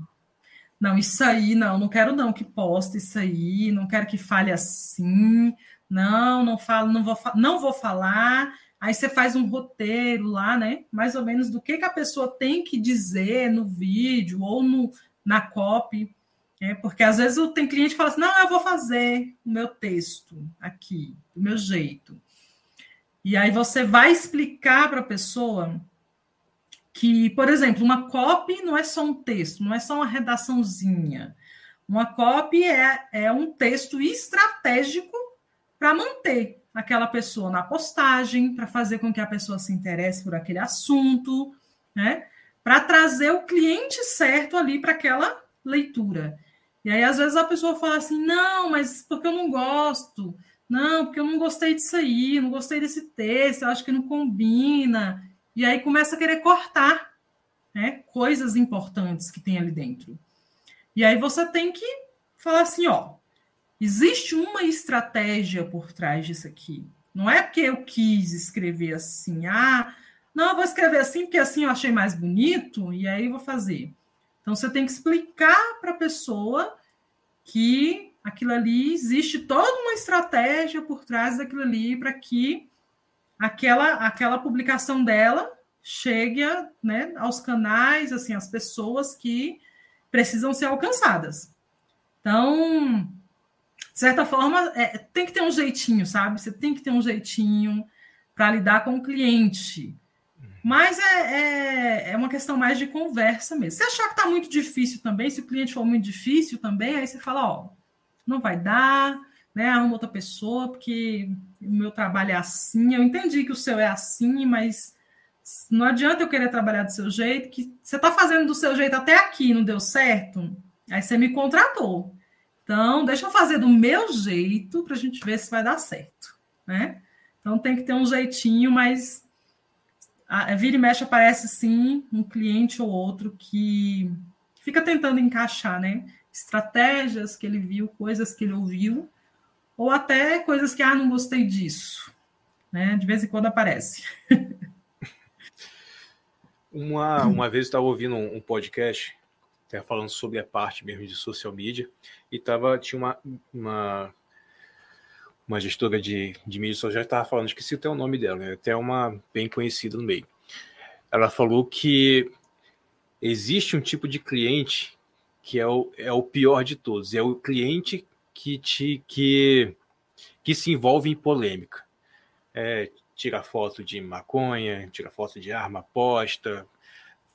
Não, isso aí, não, não quero não que poste isso aí, não quero que fale assim, não, não falo, não vou, não vou falar. Aí você faz um roteiro lá, né? Mais ou menos do que, que a pessoa tem que dizer no vídeo ou no, na copy. É, porque às vezes tem cliente que fala assim: não, eu vou fazer o meu texto aqui, do meu jeito. E aí você vai explicar para a pessoa que, por exemplo, uma copy não é só um texto, não é só uma redaçãozinha. Uma copy é, é um texto estratégico para manter aquela pessoa na postagem, para fazer com que a pessoa se interesse por aquele assunto, né? Para trazer o cliente certo ali para aquela leitura. E aí, às vezes, a pessoa fala assim: não, mas porque eu não gosto, não, porque eu não gostei disso aí, não gostei desse texto, eu acho que não combina. E aí começa a querer cortar né, coisas importantes que tem ali dentro. E aí você tem que falar assim, ó, existe uma estratégia por trás disso aqui. Não é porque eu quis escrever assim, ah, não, eu vou escrever assim porque assim eu achei mais bonito e aí eu vou fazer. Então você tem que explicar para a pessoa que aquilo ali existe toda uma estratégia por trás daquilo ali para que aquela, aquela publicação dela chegue né, aos canais, assim, as pessoas que precisam ser alcançadas. Então, de certa forma, é, tem que ter um jeitinho, sabe? Você tem que ter um jeitinho para lidar com o cliente. Mas é, é, é, uma questão mais de conversa mesmo. Se achar que está muito difícil também, se o cliente for muito difícil também, aí você fala, ó, não vai dar, né? Arruma outra pessoa, porque o meu trabalho é assim. Eu entendi que o seu é assim, mas não adianta eu querer trabalhar do seu jeito, que você está fazendo do seu jeito até aqui, não deu certo? Aí você me contratou. Então, deixa eu fazer do meu jeito para a gente ver se vai dar certo, né? Então tem que ter um jeitinho, mas a, a vira e mexe aparece sim um cliente ou outro que fica tentando encaixar, né? Estratégias que ele viu, coisas que ele ouviu, ou até coisas que, ah, não gostei disso. Né? De vez em quando aparece. <laughs> uma, uma vez eu estava ouvindo um, um podcast, até falando sobre a parte mesmo de social media, e tava, tinha uma, uma, uma gestora de, de mídia social, estava falando, esqueci até o nome dela, né? até uma bem conhecida no meio. Ela falou que existe um tipo de cliente que é o, é o pior de todos, é o cliente que te que, que se envolve em polêmica. É, tira foto de maconha, tira foto de arma posta,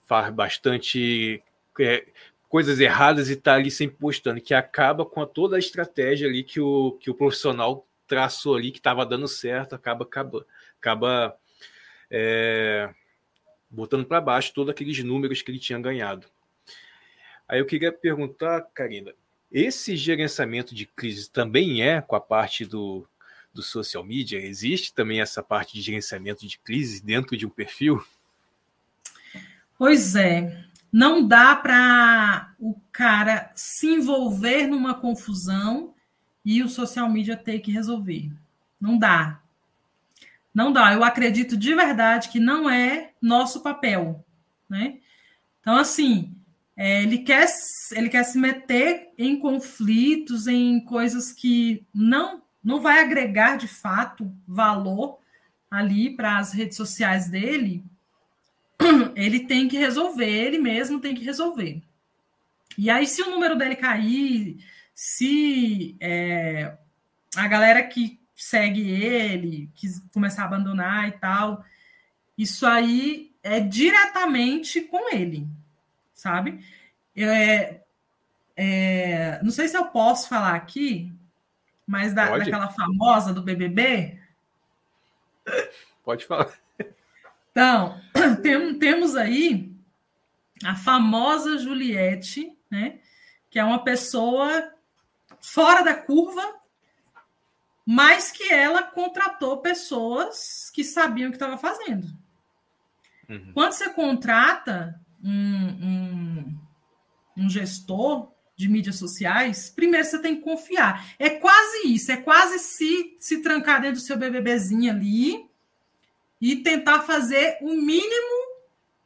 faz bastante é, coisas erradas e está ali sempre postando, que acaba com a, toda a estratégia ali que o, que o profissional traçou ali, que estava dando certo, acaba, acaba, acaba é, botando para baixo todos aqueles números que ele tinha ganhado. Aí eu queria perguntar, Karina, esse gerenciamento de crise também é com a parte do, do social media? Existe também essa parte de gerenciamento de crise dentro de um perfil? Pois é. Não dá para o cara se envolver numa confusão e o social media ter que resolver. Não dá. Não dá. Eu acredito de verdade que não é nosso papel, né? Então, assim, é, ele, quer, ele quer se meter em conflitos, em coisas que não, não vai agregar de fato valor ali para as redes sociais dele. <clears throat> Ele tem que resolver, ele mesmo tem que resolver. E aí, se o número dele cair, se é, a galera que segue ele quis começar a abandonar e tal, isso aí é diretamente com ele, sabe? É, é, não sei se eu posso falar aqui, mas da, daquela famosa do BBB. Pode falar. Então, <clears throat> tem, temos aí a famosa Juliette, né? Que é uma pessoa fora da curva, mas que ela contratou pessoas que sabiam o que estava fazendo. Uhum. Quando você contrata um, um, um gestor de mídias sociais, primeiro você tem que confiar. É quase isso, é quase se, se trancar dentro do seu BBBzinho ali e tentar fazer o mínimo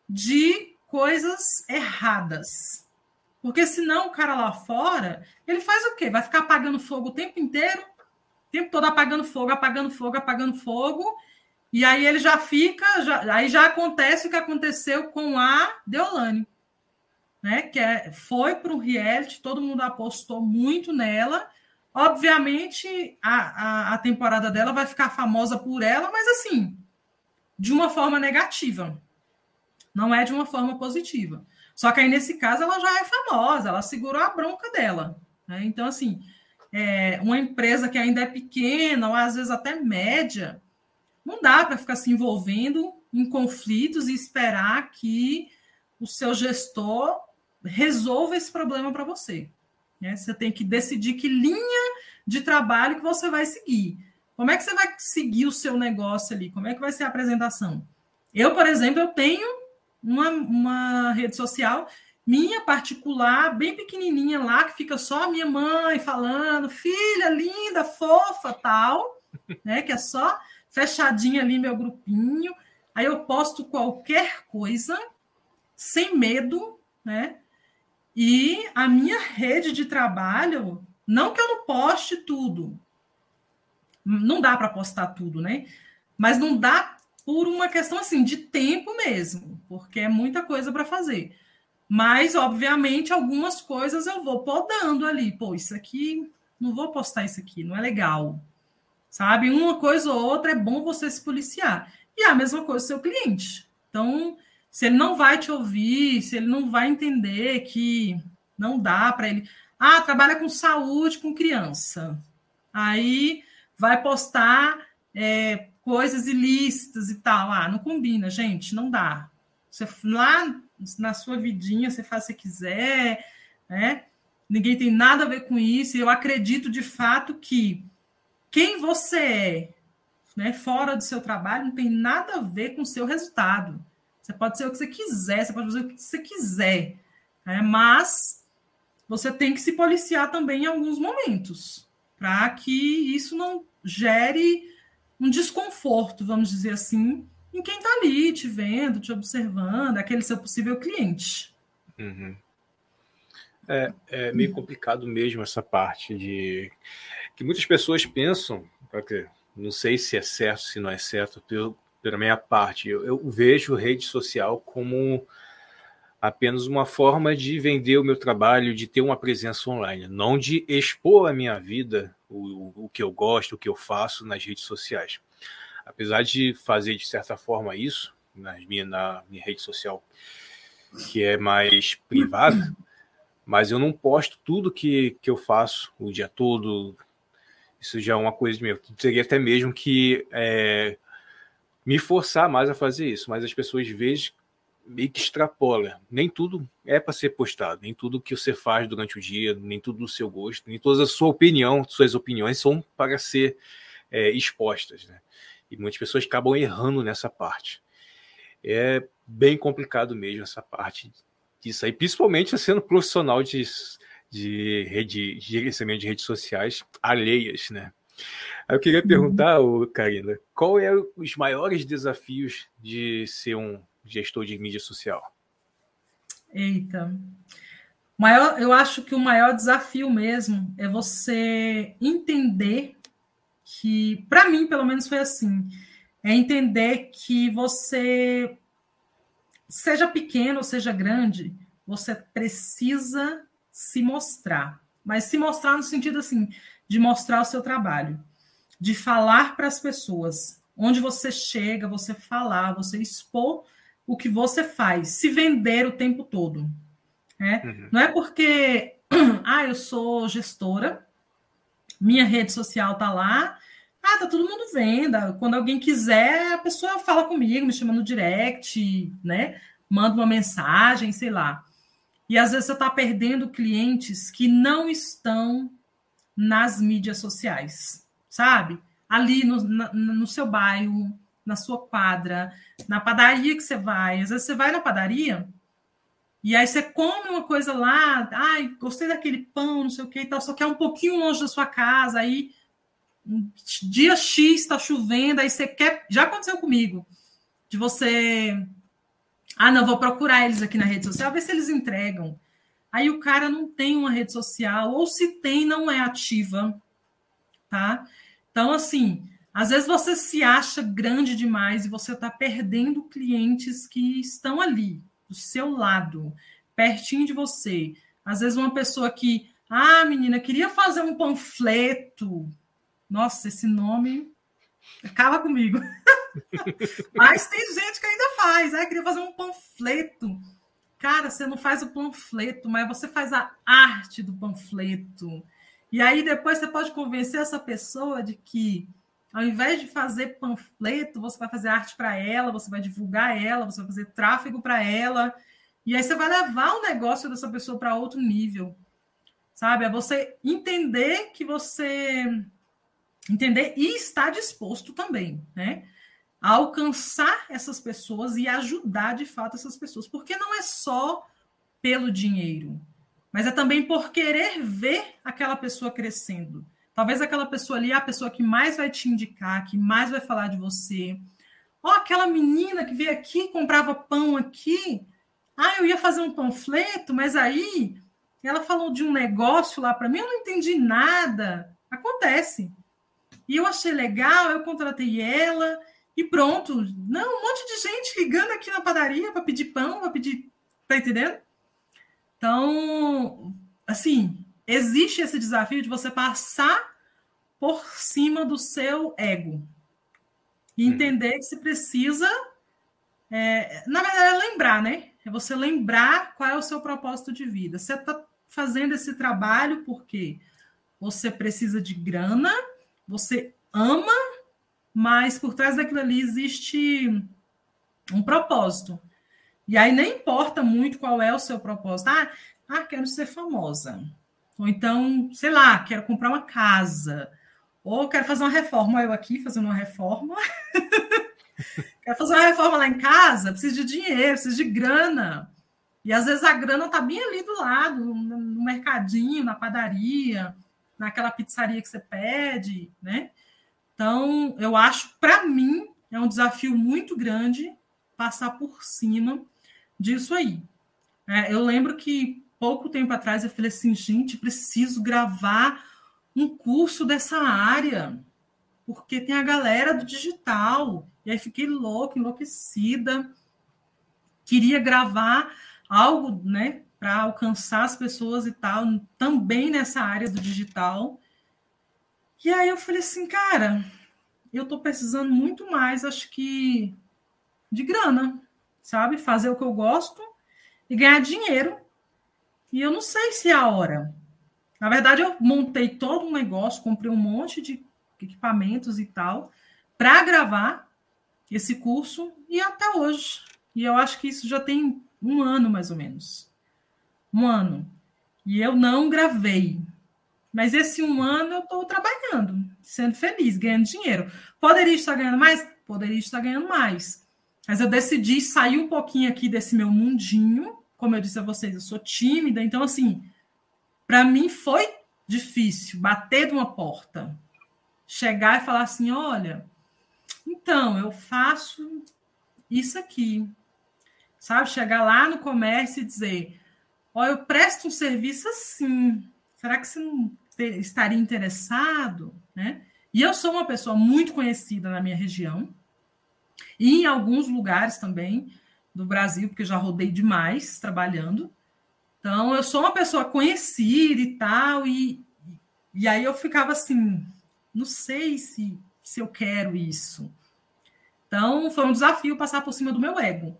de coisas erradas. Porque senão o cara lá fora, ele faz o quê? Vai ficar apagando fogo o tempo inteiro, o tempo todo apagando fogo, apagando fogo, apagando fogo, e aí ele já fica, já, aí já acontece o que aconteceu com a Deolane né? Que é, foi para o reality, todo mundo apostou muito nela. Obviamente, a, a, a, temporada dela vai ficar famosa por ela, mas assim, de uma forma negativa. Não é de uma forma positiva. Só que aí, nesse caso, ela já é famosa, ela segurou a bronca dela. Né? Então, assim, é, uma empresa que ainda é pequena, ou às vezes até média, não dá para ficar se envolvendo em conflitos e esperar que o seu gestor resolva esse problema para você. Né? Você tem que decidir que linha de trabalho que você vai seguir. Como é que você vai seguir o seu negócio ali? Como é que vai ser a apresentação? Eu, por exemplo, eu tenho uma, uma rede social minha particular, bem pequenininha lá, que fica só a minha mãe falando, filha linda, fofa, tal, <laughs> né? Que é só fechadinha ali meu grupinho. Aí eu posto qualquer coisa sem medo, né? E a minha rede de trabalho, não que eu não poste tudo, não dá para postar tudo, né? Mas não dá por uma questão assim de tempo mesmo, porque é muita coisa para fazer. Mas, obviamente, algumas coisas eu vou podando ali. Pô, isso aqui, não vou postar isso aqui, não é legal. Sabe? Uma coisa ou outra é bom você se policiar. E a mesma coisa o seu cliente. Então, se ele não vai te ouvir, se ele não vai entender que não dá para ele. Ah, trabalha com saúde com criança. Aí vai postar é, coisas ilícitas e tal. Ah, não combina, gente, não dá. Você, lá na sua vidinha, você faz o que quiser, né? Ninguém tem nada a ver com isso. E eu acredito de fato que quem você é, né, fora do seu trabalho, não tem nada a ver com o seu resultado. Você pode ser o que você quiser, você pode fazer o que você quiser, né? mas você tem que se policiar também em alguns momentos, para que isso não gere um desconforto, vamos dizer assim, em quem está ali te vendo, te observando, aquele seu possível cliente. Uhum. É, é, meio complicado mesmo essa parte de que muitas pessoas pensam, não sei se é certo, se não é certo, eu pela minha parte, eu, eu vejo rede social como apenas uma forma de vender o meu trabalho, de ter uma presença online, não de expor a minha vida, o, o que eu gosto, o que eu faço nas redes sociais. Apesar de fazer de certa forma isso na minha, na minha rede social, que é mais privada, mas eu não posto tudo que, que eu faço o dia todo. Isso já é uma coisa de meu. Teria até mesmo que é, me forçar mais a fazer isso, mas as pessoas veem, meio que extrapola. Nem tudo é para ser postado, nem tudo que você faz durante o dia, nem tudo do seu gosto, nem toda a sua opinião, suas opiniões são para ser é, expostas, né? E muitas pessoas acabam errando nessa parte. É bem complicado mesmo essa parte disso aí, principalmente sendo profissional de, de, rede, de gerenciamento de redes sociais alheias, né? Eu queria uhum. perguntar, Karina, qual é os maiores desafios de ser um gestor de mídia social? Eita. Maior, eu acho que o maior desafio mesmo é você entender que, para mim, pelo menos foi assim, é entender que você, seja pequeno ou seja grande, você precisa se mostrar. Mas se mostrar no sentido assim, de mostrar o seu trabalho, de falar para as pessoas, onde você chega, você falar, você expor o que você faz, se vender o tempo todo. Né? Uhum. Não é porque, <clears throat> ah, eu sou gestora, minha rede social tá lá, ah, tá todo mundo vendo. Quando alguém quiser, a pessoa fala comigo, me chama no direct, né? Manda uma mensagem, sei lá. E às vezes você está perdendo clientes que não estão nas mídias sociais, sabe? Ali no, na, no seu bairro, na sua quadra, na padaria que você vai. Às vezes você vai na padaria e aí você come uma coisa lá, ai, gostei daquele pão, não sei o que e tal, só que é um pouquinho longe da sua casa, aí dia X está chovendo, aí você quer. Já aconteceu comigo, de você. Ah, não, vou procurar eles aqui na rede social, ver se eles entregam. Aí o cara não tem uma rede social, ou se tem, não é ativa, tá? Então, assim, às vezes você se acha grande demais e você está perdendo clientes que estão ali, do seu lado, pertinho de você. Às vezes uma pessoa que, ah, menina, queria fazer um panfleto. Nossa, esse nome acaba comigo. <laughs> Mas tem gente que ainda faz, ah, queria fazer um panfleto. Cara, você não faz o panfleto, mas você faz a arte do panfleto. E aí depois você pode convencer essa pessoa de que ao invés de fazer panfleto, você vai fazer arte para ela, você vai divulgar ela, você vai fazer tráfego para ela. E aí você vai levar o negócio dessa pessoa para outro nível. Sabe? É você entender que você entender e estar disposto também, né? A alcançar essas pessoas e ajudar de fato essas pessoas, porque não é só pelo dinheiro, mas é também por querer ver aquela pessoa crescendo. Talvez aquela pessoa ali é a pessoa que mais vai te indicar, que mais vai falar de você. Ó, aquela menina que veio aqui, comprava pão aqui. Ah, eu ia fazer um panfleto, mas aí ela falou de um negócio lá para mim, eu não entendi nada. Acontece. E eu achei legal, eu contratei ela e pronto. Não, um monte de gente ligando aqui na padaria para pedir pão, para pedir. Tá entendendo? Então, assim, existe esse desafio de você passar por cima do seu ego e uhum. entender que você precisa, é, na verdade, é lembrar, né? É você lembrar qual é o seu propósito de vida. Você está fazendo esse trabalho porque você precisa de grana, você ama, mas por trás daquilo ali existe um propósito. E aí nem importa muito qual é o seu propósito. Ah, ah, quero ser famosa. Ou então, sei lá, quero comprar uma casa. Ou quero fazer uma reforma. Eu aqui fazendo uma reforma. <laughs> quero fazer uma reforma lá em casa, preciso de dinheiro, preciso de grana. E às vezes a grana está bem ali do lado, no mercadinho, na padaria, naquela pizzaria que você pede, né? Então, eu acho, para mim, é um desafio muito grande passar por cima disso aí. É, eu lembro que pouco tempo atrás eu falei assim, gente, preciso gravar um curso dessa área, porque tem a galera do digital. E aí fiquei louca, enlouquecida. Queria gravar algo, né, para alcançar as pessoas e tal, também nessa área do digital. E aí eu falei assim, cara, eu estou precisando muito mais, acho que, de grana, sabe? Fazer o que eu gosto e ganhar dinheiro e eu não sei se é a hora. Na verdade, eu montei todo um negócio, comprei um monte de equipamentos e tal, para gravar esse curso, e até hoje e eu acho que isso já tem um ano mais ou menos. Um ano. E eu não gravei. Mas esse um ano eu estou trabalhando, sendo feliz, ganhando dinheiro. Poderia estar ganhando mais? Poderia estar ganhando mais. Mas eu decidi sair um pouquinho aqui desse meu mundinho. Como eu disse a vocês, eu sou tímida. Então, assim, para mim foi difícil bater de uma porta. Chegar e falar assim: olha, então, eu faço isso aqui. Sabe? Chegar lá no comércio e dizer: olha, eu presto um serviço assim. Será que você não estaria interessado? Né? E eu sou uma pessoa muito conhecida na minha região e em alguns lugares também do Brasil, porque já rodei demais trabalhando. Então, eu sou uma pessoa conhecida e tal, e, e aí eu ficava assim, não sei se, se eu quero isso. Então, foi um desafio passar por cima do meu ego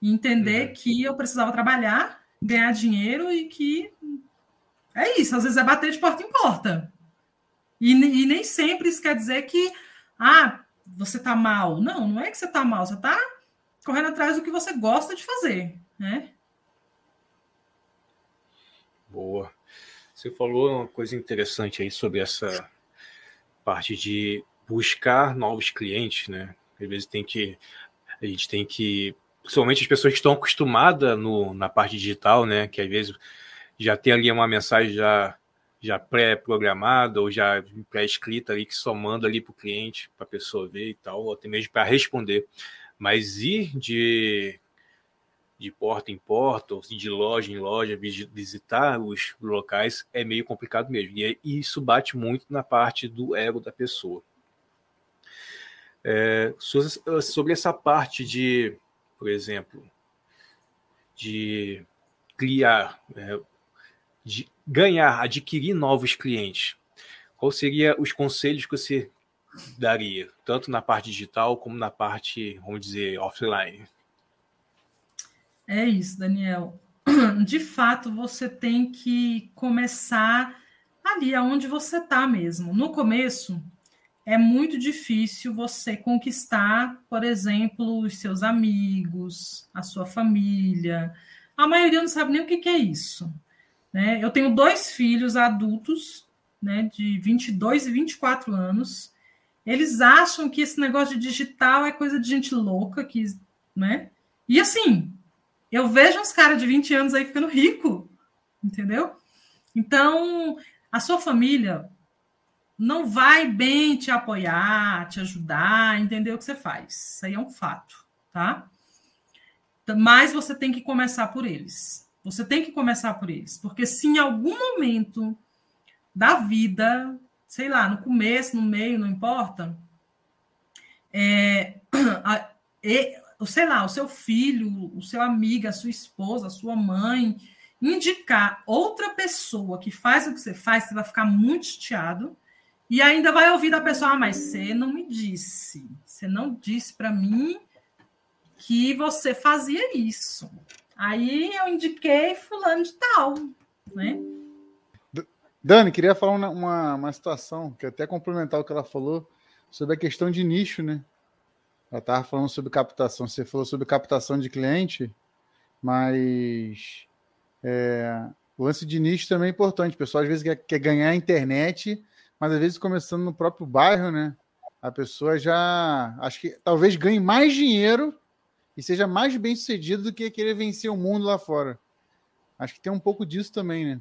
e entender uhum. que eu precisava trabalhar, ganhar dinheiro e que é isso, às vezes é bater de porta em porta. E, e nem sempre isso quer dizer que ah, você está mal. Não, não é que você está mal, você está correndo atrás do que você gosta de fazer, né? Boa. Você falou uma coisa interessante aí sobre essa parte de buscar novos clientes, né? Às vezes tem que a gente tem que, principalmente as pessoas que estão acostumadas no, na parte digital, né? Que às vezes já tem ali uma mensagem já, já pré-programada ou já pré-escrita ali que só manda ali para o cliente, para a pessoa ver e tal, ou até mesmo para responder. Mas ir de, de porta em porta, ou de loja em loja, visitar os locais é meio complicado mesmo. E isso bate muito na parte do ego da pessoa. É, sobre essa parte de, por exemplo, de criar, é, de ganhar, adquirir novos clientes, quais seriam os conselhos que você daria, tanto na parte digital como na parte, vamos dizer, offline? É isso, Daniel. <clears throat> De fato, você tem que começar ali aonde você está mesmo. No começo, é muito difícil você conquistar, por exemplo, os seus amigos, a sua família. A maioria não sabe nem o que, que é isso. Né? Eu tenho dois filhos adultos, né, de 22 e 24 anos. Eles acham que esse negócio de digital é coisa de gente louca, que, né? E assim, eu vejo uns caras de 20 anos aí ficando rico, entendeu? Então, a sua família não vai bem te apoiar, te ajudar, entender o que você faz. Isso aí é um fato, tá? Mas você tem que começar por eles. Você tem que começar por eles, porque se em algum momento da vida, sei lá, no começo, no meio, não importa, é, <clears throat> a, e, sei lá, o seu filho, o seu amigo, a sua esposa, a sua mãe, indicar outra pessoa que faz o que você faz, você vai ficar muito chateado e ainda vai ouvir da pessoa, ah, mas você não me disse, você não disse para mim que você fazia isso. Aí eu indiquei fulano de tal, né? Dani, queria falar uma, uma, uma situação, que até complementar o que ela falou, sobre a questão de nicho, né? Ela estava falando sobre captação, você falou sobre captação de cliente, mas é, o lance de nicho também é importante. O pessoal às vezes quer, quer ganhar a internet, mas às vezes começando no próprio bairro, né? A pessoa já acho que talvez ganhe mais dinheiro e seja mais bem sucedido do que querer vencer o mundo lá fora. Acho que tem um pouco disso também, né?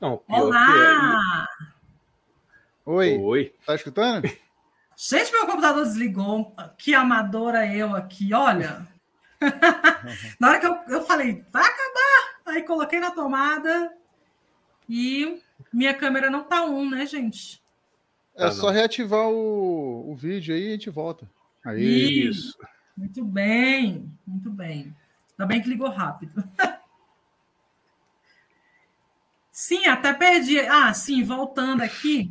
Não, Olá! É... Oi. Oi. Tá escutando? <laughs> Gente, meu computador desligou. Que amadora eu aqui, olha. <laughs> na hora que eu, eu falei, vai acabar. Aí coloquei na tomada e minha câmera não tá on, né, gente? É ah, só reativar o, o vídeo aí e a gente volta. Aí. Isso. Muito bem, muito bem. Ainda bem que ligou rápido. <laughs> sim, até perdi. Ah, sim, voltando aqui,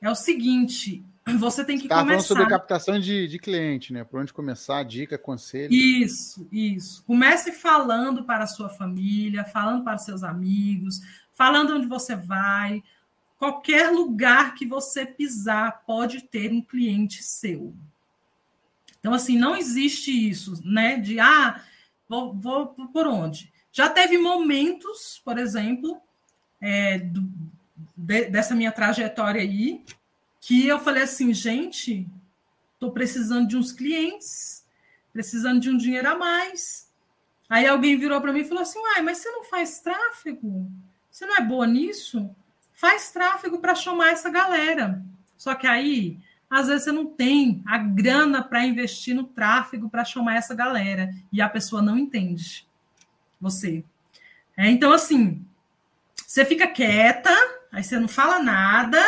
é o seguinte: <clears throat> você tem que Você começar. sobre captação de, de cliente, né? Por onde começar, dica, conselho. Isso, isso. Comece falando para a sua família, falando para os seus amigos, falando onde você vai. Qualquer lugar que você pisar pode ter um cliente seu. Então, assim, não existe isso, né? De, ah, vou, vou por onde? Já teve momentos, por exemplo, é, do, de, dessa minha trajetória aí, que eu falei assim, gente, estou precisando de uns clientes, precisando de um dinheiro a mais. Aí alguém virou para mim e falou assim: Uai, mas você não faz tráfego? Você não é boa nisso? Faz tráfego para chamar essa galera. Só que aí, às vezes, você não tem a grana para investir no tráfego para chamar essa galera. E a pessoa não entende você. É, então, assim, você fica quieta, aí você não fala nada,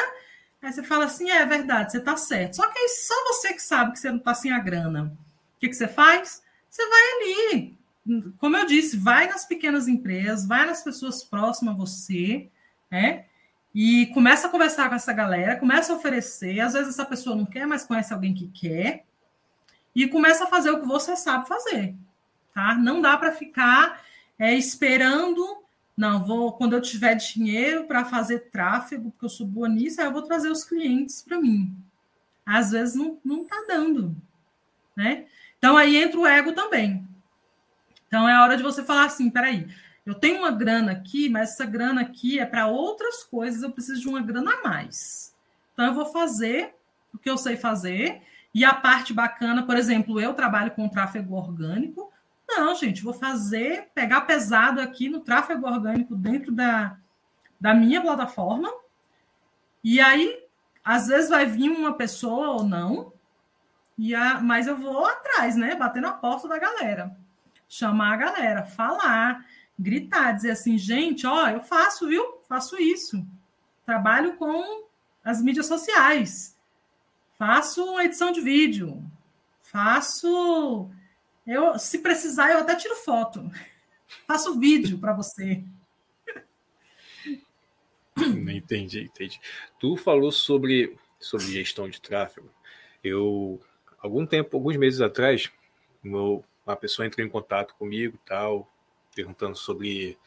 aí você fala assim: é, é verdade, você está certo. Só que aí só você que sabe que você não está sem a grana. O que, que você faz? Você vai ali, como eu disse, vai nas pequenas empresas, vai nas pessoas próximas a você, né? E começa a conversar com essa galera, começa a oferecer. Às vezes essa pessoa não quer, mas conhece alguém que quer. E começa a fazer o que você sabe fazer, tá? Não dá para ficar é, esperando. Não, vou quando eu tiver dinheiro para fazer tráfego, porque eu sou boa nisso, aí eu vou trazer os clientes para mim. Às vezes não, não tá dando, né? Então aí entra o ego também. Então é hora de você falar assim: peraí, eu tenho uma grana aqui, mas essa grana aqui é para outras coisas, eu preciso de uma grana a mais. Então eu vou fazer o que eu sei fazer. E a parte bacana, por exemplo, eu trabalho com tráfego orgânico. Não, gente, vou fazer, pegar pesado aqui no tráfego orgânico dentro da, da minha plataforma. E aí, às vezes vai vir uma pessoa ou não, e a, mas eu vou atrás, né? Bater na porta da galera chamar a galera, falar, gritar, dizer assim, gente, ó, eu faço, viu? Faço isso. Trabalho com as mídias sociais. Faço edição de vídeo. Faço eu, se precisar, eu até tiro foto. Faço vídeo para você. Entendi, entendi. Tu falou sobre, sobre gestão de tráfego. Eu, algum tempo, alguns meses atrás, meu, uma pessoa entrou em contato comigo tal, perguntando sobre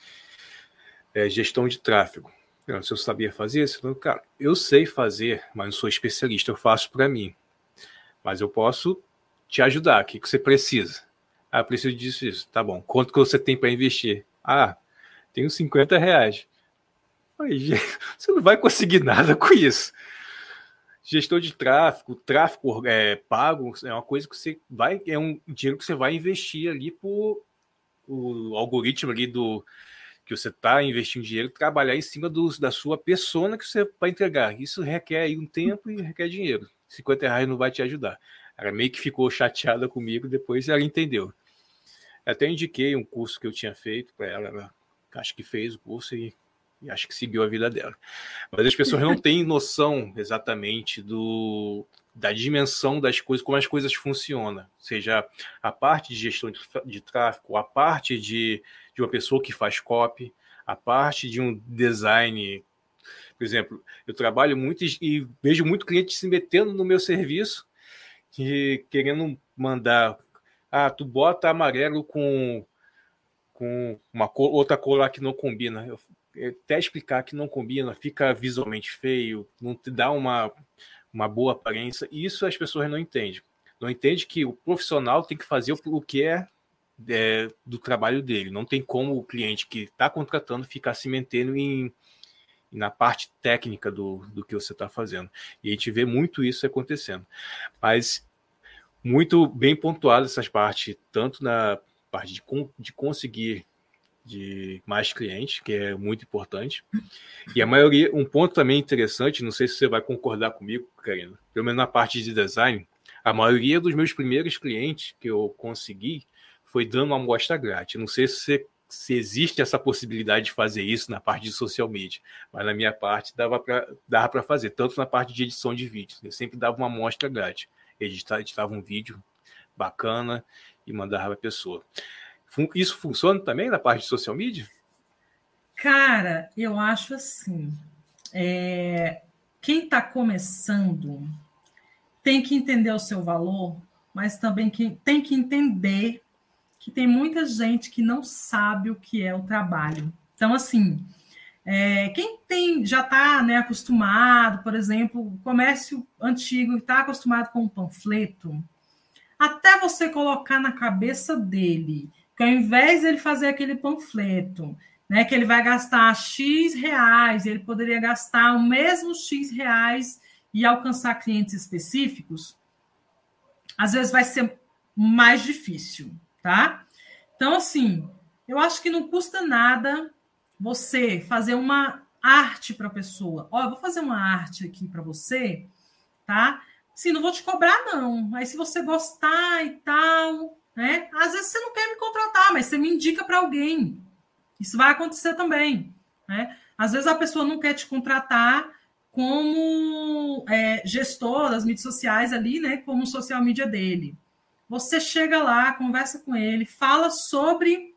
é, gestão de tráfego. Eu, se eu sabia fazer isso, eu, cara, eu sei fazer, mas não sou especialista, eu faço para mim. Mas eu posso te ajudar, o que, que você precisa? Ah, preciso disso, isso. Tá bom, quanto que você tem para investir? Ah, tenho 50 reais. Aí, <laughs> você não vai conseguir nada com isso. Gestão de tráfego, tráfego é, pago é uma coisa que você vai, é um dinheiro que você vai investir ali por o algoritmo ali do que você está investindo dinheiro, trabalhar em cima do, da sua persona que você vai entregar. Isso requer um tempo e requer dinheiro. 50 reais não vai te ajudar. Ela meio que ficou chateada comigo, depois ela entendeu. Até indiquei um curso que eu tinha feito para ela, ela acho que fez o curso e e acho que seguiu a vida dela. Mas as pessoas não têm noção exatamente do, da dimensão das coisas, como as coisas funcionam. Seja a parte de gestão de, de tráfego, a parte de, de uma pessoa que faz copy, a parte de um design. Por exemplo, eu trabalho muito e, e vejo muito cliente se metendo no meu serviço, e querendo mandar. Ah, tu bota amarelo com com uma cor, outra cor lá que não combina. Eu, até explicar que não combina, fica visualmente feio, não te dá uma, uma boa aparência. Isso as pessoas não entendem. Não entende que o profissional tem que fazer o que é, é do trabalho dele. Não tem como o cliente que está contratando ficar se metendo em, na parte técnica do, do que você está fazendo. E a gente vê muito isso acontecendo. Mas muito bem pontuado essas partes, tanto na parte de, de conseguir de mais clientes, que é muito importante. E a maioria, um ponto também interessante, não sei se você vai concordar comigo, Karina, pelo menos na parte de design, a maioria dos meus primeiros clientes que eu consegui foi dando uma amostra grátis. Não sei se, você, se existe essa possibilidade de fazer isso na parte de social media, mas na minha parte dava para fazer, tanto na parte de edição de vídeos. Eu sempre dava uma amostra grátis. Editava, editava um vídeo bacana e mandava para a pessoa. Isso funciona também na parte de social media? Cara, eu acho assim. É, quem está começando tem que entender o seu valor, mas também que, tem que entender que tem muita gente que não sabe o que é o trabalho. Então, assim, é, quem tem já está né, acostumado, por exemplo, comércio antigo está acostumado com o panfleto, até você colocar na cabeça dele que ao invés de ele fazer aquele panfleto, né, que ele vai gastar X reais, ele poderia gastar o mesmo X reais e alcançar clientes específicos, às vezes vai ser mais difícil, tá? Então, assim, eu acho que não custa nada você fazer uma arte para a pessoa. Ó, eu vou fazer uma arte aqui para você, tá? Sim, não vou te cobrar, não. Aí, se você gostar e tal, né? Às vezes você não quer me contratar, mas você me indica para alguém. Isso vai acontecer também, né? Às vezes a pessoa não quer te contratar como é, gestor das mídias sociais ali, né? Como social media dele. Você chega lá, conversa com ele, fala sobre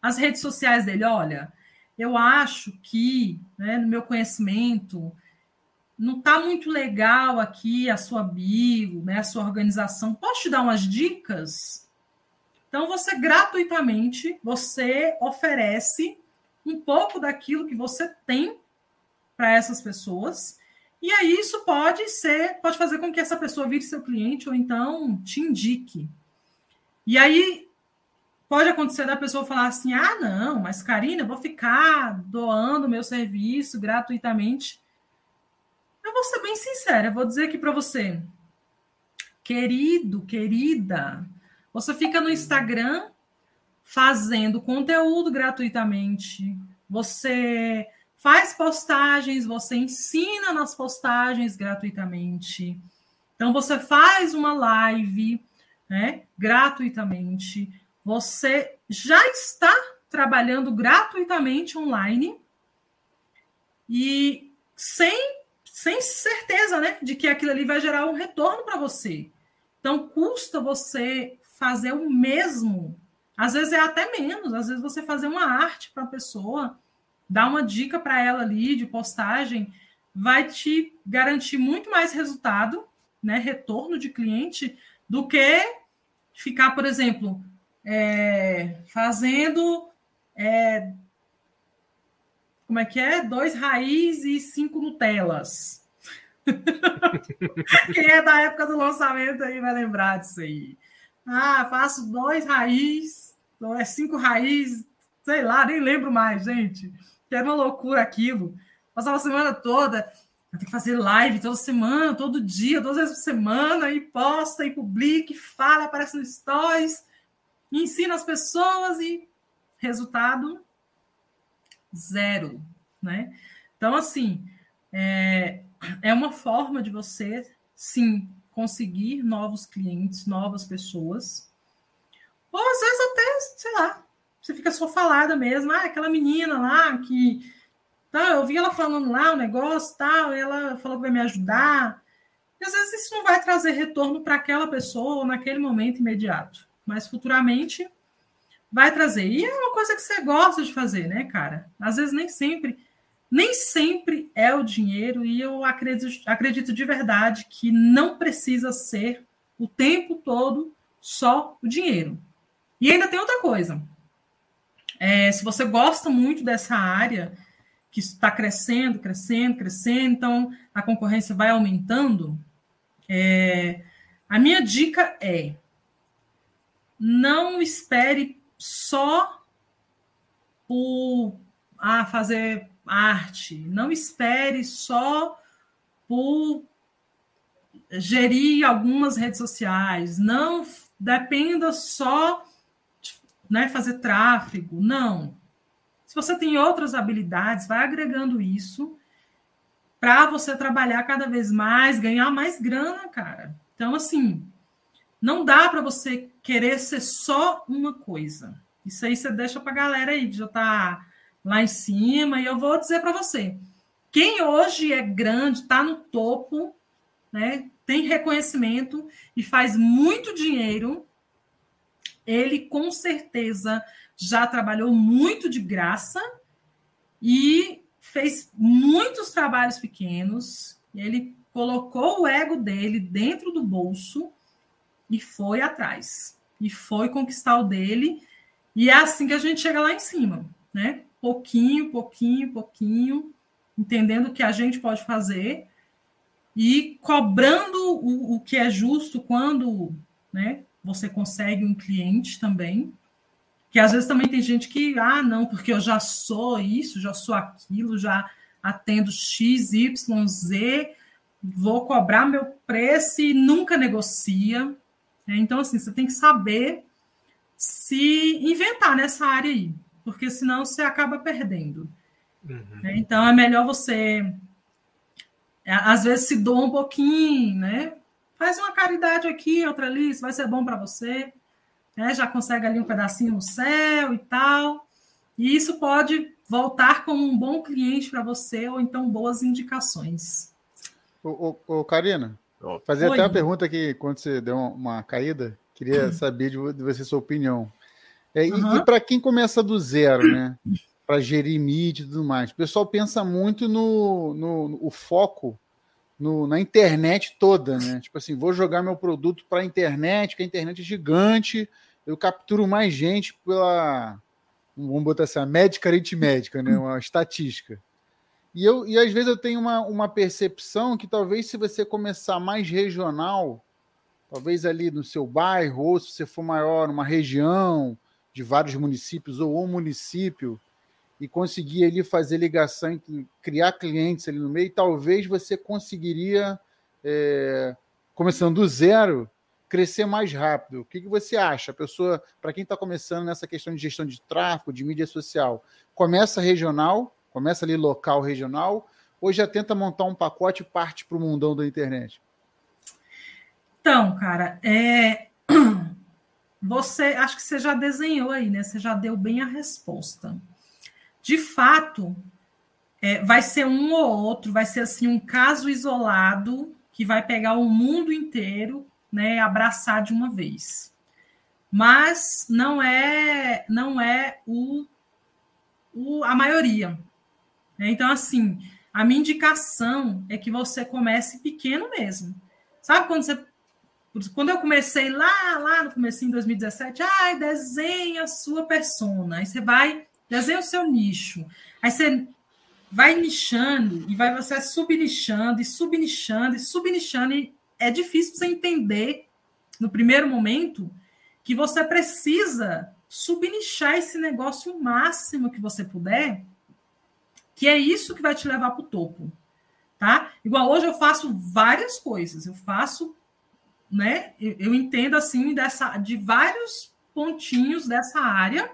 as redes sociais dele. Olha, eu acho que, né, no meu conhecimento, não está muito legal aqui a sua bio, né, a sua organização. Posso te dar umas dicas? Então, você gratuitamente, você oferece um pouco daquilo que você tem para essas pessoas. E aí isso pode ser, pode fazer com que essa pessoa vire seu cliente ou então te indique. E aí pode acontecer da pessoa falar assim: "Ah, não, mas Karina, eu vou ficar doando meu serviço gratuitamente". Eu vou ser bem sincera, vou dizer aqui para você. Querido, querida, você fica no Instagram fazendo conteúdo gratuitamente. Você faz postagens, você ensina nas postagens gratuitamente. Então, você faz uma live né, gratuitamente. Você já está trabalhando gratuitamente online e sem, sem certeza né, de que aquilo ali vai gerar um retorno para você. Então, custa você fazer o mesmo. Às vezes é até menos, às vezes você fazer uma arte para a pessoa dar uma dica para ela ali de postagem, vai te garantir muito mais resultado, né, retorno de cliente, do que ficar, por exemplo, é, fazendo é, como é que é? Dois raiz e cinco Nutelas. <laughs> Quem é da época do lançamento aí vai lembrar disso aí. Ah, faço dois raiz, cinco raiz, sei lá, nem lembro mais, gente era uma loucura aquilo. Passava a semana toda, tem que fazer live toda semana, todo dia, duas vezes por semana, e posta, e publica, e fala, aparece no stories, e ensina as pessoas, e resultado zero, né? Então, assim, é, é uma forma de você, sim, conseguir novos clientes, novas pessoas, ou às vezes até, sei lá, você fica só falada mesmo. Ah, aquela menina lá que. Tá, eu vi ela falando lá o um negócio tal, e ela falou que vai me ajudar. E às vezes isso não vai trazer retorno para aquela pessoa naquele momento imediato. Mas futuramente vai trazer. E é uma coisa que você gosta de fazer, né, cara? Às vezes nem sempre, nem sempre é o dinheiro, e eu acredito, acredito de verdade que não precisa ser o tempo todo só o dinheiro. E ainda tem outra coisa. É, se você gosta muito dessa área, que está crescendo, crescendo, crescendo, então a concorrência vai aumentando, é, a minha dica é não espere só por ah, fazer arte, não espere só por gerir algumas redes sociais, não dependa só né, fazer tráfego. Não. Se você tem outras habilidades, vai agregando isso para você trabalhar cada vez mais, ganhar mais grana, cara. Então, assim, não dá para você querer ser só uma coisa. Isso aí você deixa para a galera aí que já está lá em cima. E eu vou dizer para você: quem hoje é grande, está no topo, né, tem reconhecimento e faz muito dinheiro, ele com certeza já trabalhou muito de graça e fez muitos trabalhos pequenos. Ele colocou o ego dele dentro do bolso e foi atrás. E foi conquistar o dele. E é assim que a gente chega lá em cima, né? Pouquinho, pouquinho, pouquinho, entendendo o que a gente pode fazer e cobrando o, o que é justo quando, né? Você consegue um cliente também. Que às vezes também tem gente que, ah, não, porque eu já sou isso, já sou aquilo, já atendo X, Y, Z, vou cobrar meu preço e nunca negocia. Né? Então, assim, você tem que saber se inventar nessa área aí, porque senão você acaba perdendo. Uhum. Né? Então, é melhor você, é, às vezes, se doa um pouquinho, né? Faz uma caridade aqui, outra ali, isso vai ser bom para você. Né? Já consegue ali um pedacinho no céu e tal. E isso pode voltar como um bom cliente para você, ou então boas indicações. Ô, ô, ô Karina, fazer até uma pergunta que quando você deu uma caída, queria saber de você sua opinião. É, uhum. E, e para quem começa do zero, né? Para gerir mídia e tudo mais, o pessoal pensa muito no, no, no o foco no, na internet toda, né? Tipo assim, vou jogar meu produto para a internet, que a internet é gigante, eu capturo mais gente pela, vamos botar assim, a médica aritmética, né? Uma estatística. E, eu, e às vezes eu tenho uma, uma percepção que talvez se você começar mais regional, talvez ali no seu bairro, ou se você for maior, numa região de vários municípios, ou um município, e conseguir ali fazer ligação, criar clientes ali no meio, talvez você conseguiria, é, começando do zero, crescer mais rápido. O que, que você acha? A pessoa, para quem está começando nessa questão de gestão de tráfego, de mídia social, começa regional, começa ali local, regional, ou já tenta montar um pacote e parte para o mundão da internet? Então, cara, é... <clears throat> você acho que você já desenhou aí, né? Você já deu bem a resposta de fato, é, vai ser um ou outro, vai ser assim um caso isolado que vai pegar o mundo inteiro, né, abraçar de uma vez. Mas não é não é o, o a maioria. Né? Então assim, a minha indicação é que você comece pequeno mesmo. Sabe quando você quando eu comecei lá, lá no começo em 2017, ai, desenha a sua persona. Aí você vai Desenha o seu nicho. Aí você vai nichando e vai você subnichando e subnichando e subnichando. E é difícil você entender no primeiro momento que você precisa subnichar esse negócio o máximo que você puder, que é isso que vai te levar para o topo. Tá? Igual hoje eu faço várias coisas. Eu faço, né? Eu, eu entendo assim dessa de vários pontinhos dessa área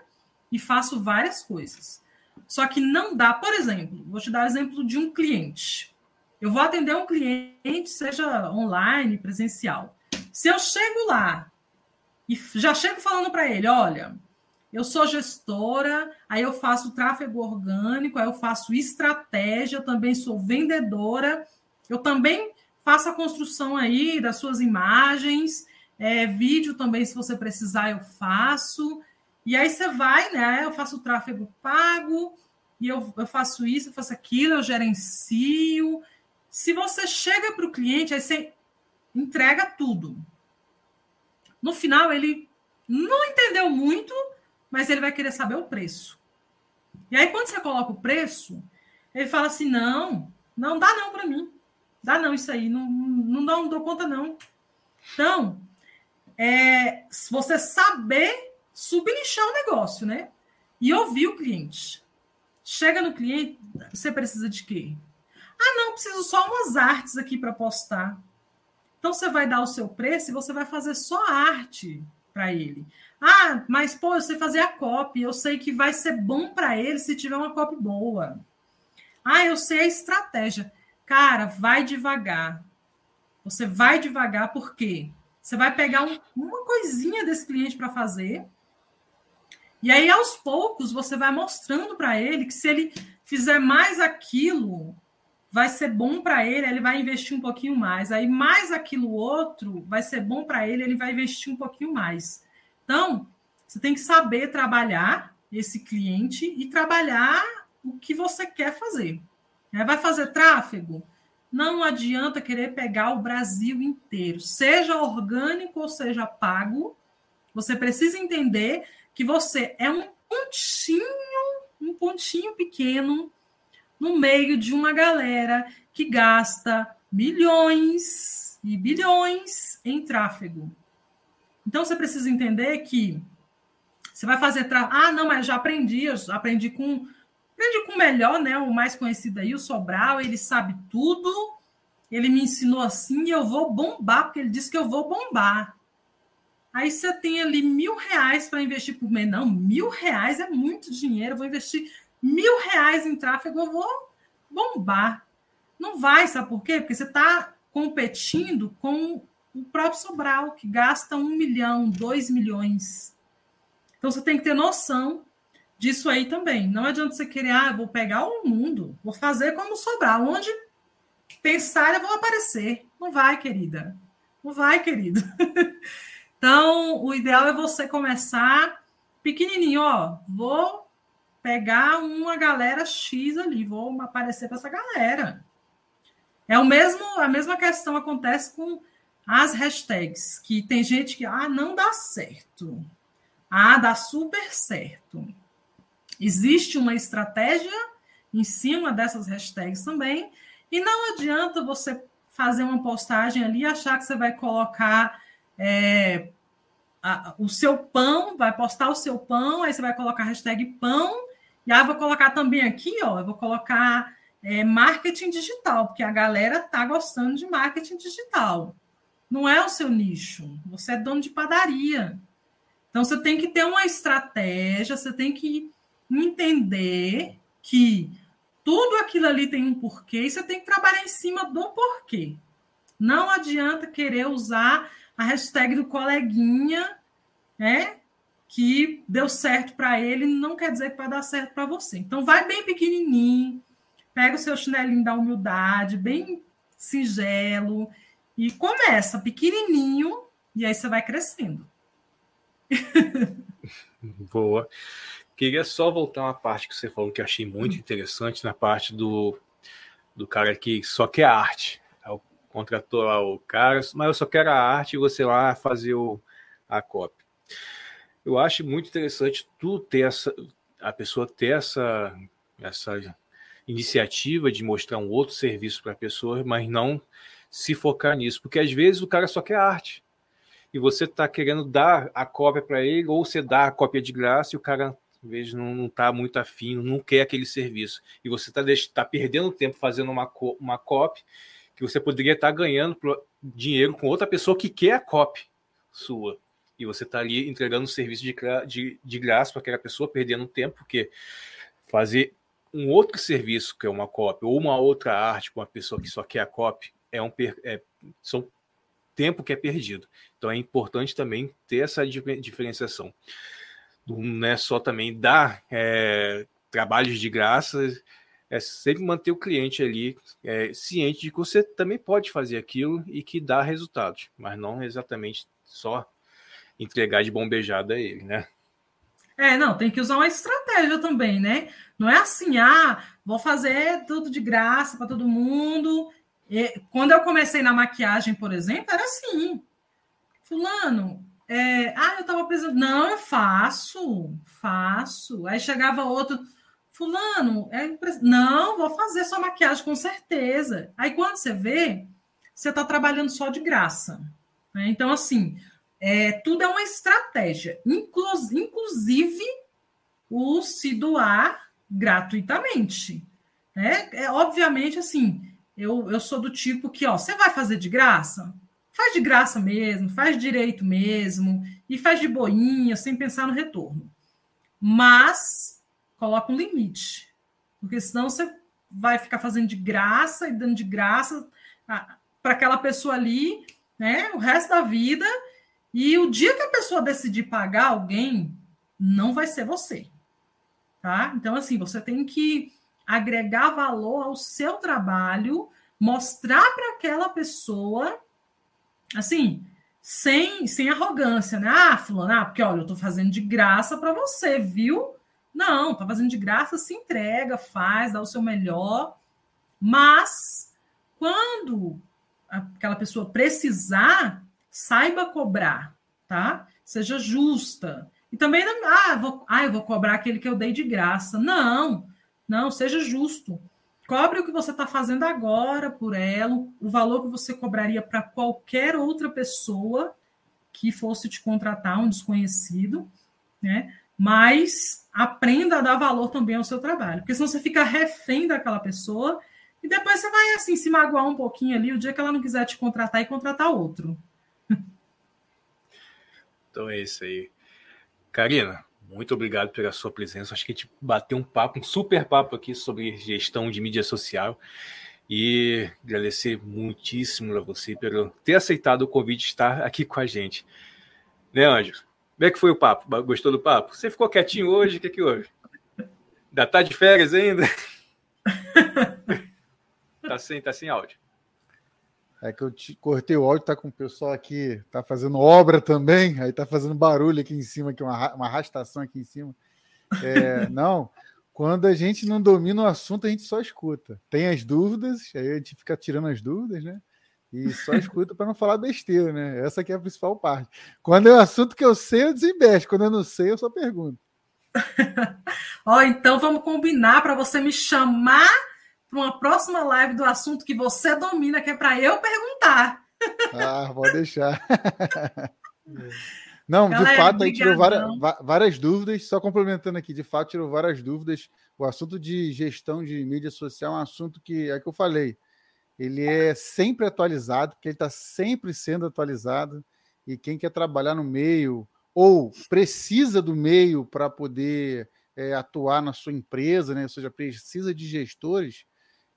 e faço várias coisas. Só que não dá, por exemplo, vou te dar o exemplo de um cliente. Eu vou atender um cliente, seja online, presencial. Se eu chego lá e já chego falando para ele, olha, eu sou gestora, aí eu faço tráfego orgânico, aí eu faço estratégia, também sou vendedora, eu também faço a construção aí das suas imagens, é, vídeo também, se você precisar, eu faço. E aí você vai, né? Eu faço o tráfego pago, e eu, eu faço isso, eu faço aquilo, eu gerencio. Se você chega para o cliente, aí você entrega tudo. No final, ele não entendeu muito, mas ele vai querer saber o preço. E aí, quando você coloca o preço, ele fala assim: não, não dá não para mim. Dá não isso aí, não, não, não dou conta não. Então, é, você saber subnichar o negócio, né? E ouvir o cliente. Chega no cliente, você precisa de quê? Ah, não, preciso só umas artes aqui para postar. Então você vai dar o seu preço e você vai fazer só arte para ele. Ah, mas pô, eu sei fazer a copy, eu sei que vai ser bom para ele se tiver uma copy boa. Ah, eu sei a estratégia. Cara, vai devagar. Você vai devagar porque você vai pegar um, uma coisinha desse cliente para fazer e aí, aos poucos, você vai mostrando para ele que se ele fizer mais aquilo, vai ser bom para ele, ele vai investir um pouquinho mais. Aí, mais aquilo outro vai ser bom para ele, ele vai investir um pouquinho mais. Então, você tem que saber trabalhar esse cliente e trabalhar o que você quer fazer. Vai fazer tráfego? Não adianta querer pegar o Brasil inteiro, seja orgânico ou seja pago. Você precisa entender que você é um pontinho, um pontinho pequeno no meio de uma galera que gasta milhões e bilhões em tráfego. Então você precisa entender que você vai fazer. Tra... Ah, não, mas já aprendi, eu aprendi com. Aprendi com o melhor, né? O mais conhecido aí, o Sobral, ele sabe tudo. Ele me ensinou assim e eu vou bombar, porque ele disse que eu vou bombar. Aí você tem ali mil reais para investir por mês. Não, mil reais é muito dinheiro. Eu vou investir mil reais em tráfego, eu vou bombar. Não vai, sabe por quê? Porque você está competindo com o próprio Sobral, que gasta um milhão, dois milhões. Então você tem que ter noção disso aí também. Não adianta você querer, ah, vou pegar o mundo, vou fazer como Sobral. Onde pensar, eu vou aparecer. Não vai, querida. Não vai, querido. <laughs> então, o ideal é você começar pequenininho, ó. Vou pegar uma galera X ali, vou aparecer para essa galera. É o mesmo, a mesma questão acontece com as hashtags, que tem gente que ah, não dá certo. Ah, dá super certo. Existe uma estratégia em cima dessas hashtags também, e não adianta você fazer uma postagem ali e achar que você vai colocar é, a, o seu pão, vai postar o seu pão, aí você vai colocar a hashtag pão, e aí eu vou colocar também aqui, ó, eu vou colocar é, marketing digital, porque a galera tá gostando de marketing digital. Não é o seu nicho. Você é dono de padaria. Então você tem que ter uma estratégia, você tem que entender que tudo aquilo ali tem um porquê e você tem que trabalhar em cima do porquê. Não adianta querer usar a hashtag do coleguinha, né? Que deu certo para ele, não quer dizer que vai dar certo para você. Então vai bem pequenininho, pega o seu chinelinho da humildade, bem singelo, e começa pequenininho, e aí você vai crescendo. <laughs> Boa. Queria só voltar uma parte que você falou que eu achei muito interessante, na parte do, do cara que só quer arte. Contratou lá o cara, mas eu só quero a arte e você lá fazer o, a cópia. Eu acho muito interessante tu ter essa, a pessoa ter essa, essa iniciativa de mostrar um outro serviço para a pessoa, mas não se focar nisso, porque às vezes o cara só quer arte e você está querendo dar a cópia para ele, ou você dá a cópia de graça e o cara, às vezes, não está muito afim, não quer aquele serviço. E você está tá perdendo tempo fazendo uma, uma cópia que você poderia estar ganhando dinheiro com outra pessoa que quer a cópia sua. E você está ali entregando um serviço de, de, de graça para aquela pessoa, perdendo tempo, porque fazer um outro serviço, que é uma cópia, ou uma outra arte com uma pessoa que só quer a cópia, é um é, são tempo que é perdido. Então é importante também ter essa diferenciação. Não é só também dar é, trabalhos de graça, é sempre manter o cliente ali é, ciente de que você também pode fazer aquilo e que dá resultados, mas não exatamente só entregar de bombejada a ele, né? É, não, tem que usar uma estratégia também, né? Não é assim, ah, vou fazer tudo de graça para todo mundo e, quando eu comecei na maquiagem, por exemplo, era assim. Fulano, é, ah, eu estava precisando. Não, eu faço, faço. Aí chegava outro, fulano, é não, vou fazer sua maquiagem com certeza. Aí quando você vê, você está trabalhando só de graça. Né? Então, assim, é, tudo é uma estratégia. inclusive o se doar gratuitamente. Né? É, obviamente, assim, eu, eu sou do tipo que, ó, você vai fazer de graça? Faz de graça mesmo, faz direito mesmo, e faz de boinha, sem pensar no retorno. Mas coloca um limite, porque senão você vai ficar fazendo de graça e dando de graça para aquela pessoa ali, né, o resto da vida. E o dia que a pessoa decidir pagar alguém, não vai ser você. Tá? Então, assim, você tem que agregar valor ao seu trabalho, mostrar para aquela pessoa, assim, sem, sem arrogância, né? Ah, fulano, ah, porque olha, eu estou fazendo de graça para você, viu? Não, tá fazendo de graça, se entrega, faz, dá o seu melhor. Mas quando aquela pessoa precisar, saiba cobrar, tá? Seja justa. E também não, ah, vou, ah, eu vou cobrar aquele que eu dei de graça. Não, não, seja justo. Cobre o que você está fazendo agora por ela, o valor que você cobraria para qualquer outra pessoa que fosse te contratar, um desconhecido, né? Mas aprenda a dar valor também ao seu trabalho, porque senão você fica refém daquela pessoa e depois você vai assim se magoar um pouquinho ali o dia que ela não quiser te contratar e contratar outro. Então é isso aí. Karina, muito obrigado pela sua presença. Acho que a gente bateu um papo, um super papo aqui sobre gestão de mídia social. E agradecer muitíssimo a você por ter aceitado o convite de estar aqui com a gente. Né, Anjo? Como é que foi o papo? Gostou do papo? Você ficou quietinho hoje? O que, que houve? Ainda tá de férias ainda? <laughs> tá, sem, tá sem áudio. É que eu te, cortei o áudio, tá com o pessoal aqui, tá fazendo obra também, aí tá fazendo barulho aqui em cima, aqui, uma, uma arrastação aqui em cima. É, <laughs> não, quando a gente não domina o assunto, a gente só escuta. Tem as dúvidas, aí a gente fica tirando as dúvidas, né? E só escuta para não falar besteira, né? Essa aqui é a principal parte. Quando é um assunto que eu sei, eu desembesto. Quando eu não sei, eu só pergunto. <laughs> Ó, oh, então vamos combinar para você me chamar para uma próxima live do assunto que você domina, que é para eu perguntar. Ah, pode deixar. <laughs> Não, Galera, de fato, aí tirou várias, várias dúvidas. Só complementando aqui, de fato, tirou várias dúvidas. O assunto de gestão de mídia social é um assunto que, é que eu falei, ele é sempre atualizado, porque ele está sempre sendo atualizado. E quem quer trabalhar no meio ou precisa do meio para poder é, atuar na sua empresa, né? ou seja, precisa de gestores,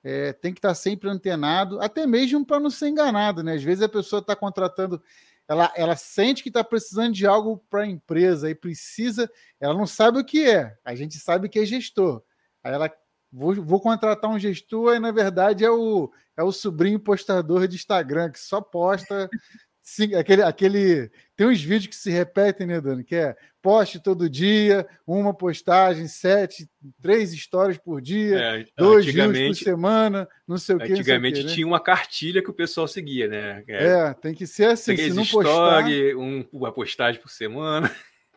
é, tem que estar tá sempre antenado, até mesmo para não ser enganado. Né? Às vezes a pessoa está contratando, ela, ela sente que está precisando de algo para a empresa e precisa, ela não sabe o que é, a gente sabe que é gestor. Aí ela vou, vou contratar um gestor e na verdade é o, é o sobrinho postador de Instagram que só posta <laughs> sim, aquele, aquele tem uns vídeos que se repetem, né, Dani? Que é poste todo dia, uma postagem, sete, três histórias por dia, é, dois dias por semana, não sei o que. Antigamente que, né? tinha uma cartilha que o pessoal seguia, né? É, é tem que ser assim. Se não postar... um, uma postagem por semana.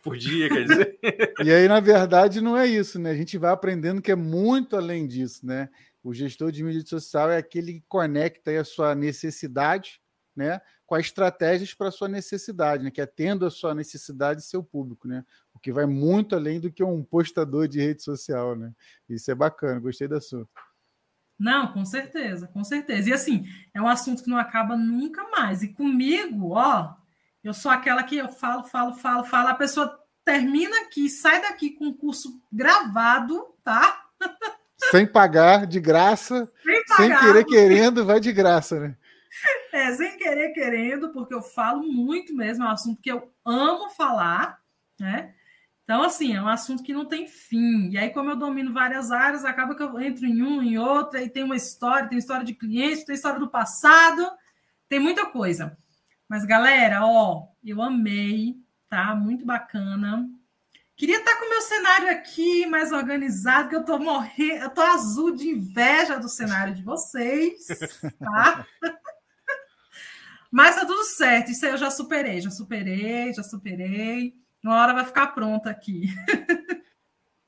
Por dia, quer dizer. <laughs> e aí, na verdade, não é isso, né? A gente vai aprendendo que é muito além disso, né? O gestor de mídia social é aquele que conecta a sua necessidade, né? Com as estratégias para a sua necessidade, né? Que é tendo a sua necessidade seu público, né? O que vai muito além do que um postador de rede social, né? Isso é bacana, gostei do assunto. Não, com certeza, com certeza. E assim, é um assunto que não acaba nunca mais. E comigo, ó, eu sou aquela que eu falo, falo, falo, falo, a pessoa termina aqui, sai daqui com o curso gravado, tá? <laughs> Sem pagar, de graça, sem, pagar, sem querer querendo, vai de graça, né? É, sem querer querendo, porque eu falo muito mesmo, é um assunto que eu amo falar, né? Então, assim, é um assunto que não tem fim. E aí, como eu domino várias áreas, acaba que eu entro em um, em outra, e tem uma história, tem história de cliente, tem história do passado, tem muita coisa. Mas, galera, ó, eu amei, tá? Muito bacana. Queria estar com o meu cenário aqui mais organizado, que eu tô morrendo, eu tô azul de inveja do cenário de vocês, tá? <laughs> Mas tá tudo certo, isso aí eu já superei, já superei, já superei. Uma hora vai ficar pronta aqui. <laughs>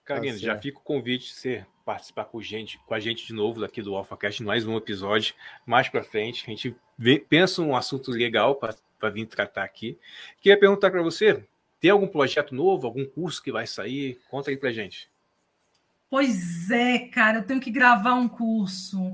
Karina, tá já fica o convite de você participar com, gente, com a gente de novo daqui do AlphaCast, mais um episódio mais para frente. A gente vê, pensa um assunto legal para vir tratar aqui. Queria perguntar para você: tem algum projeto novo, algum curso que vai sair? Conta aí para gente. Pois é, cara, eu tenho que gravar um curso.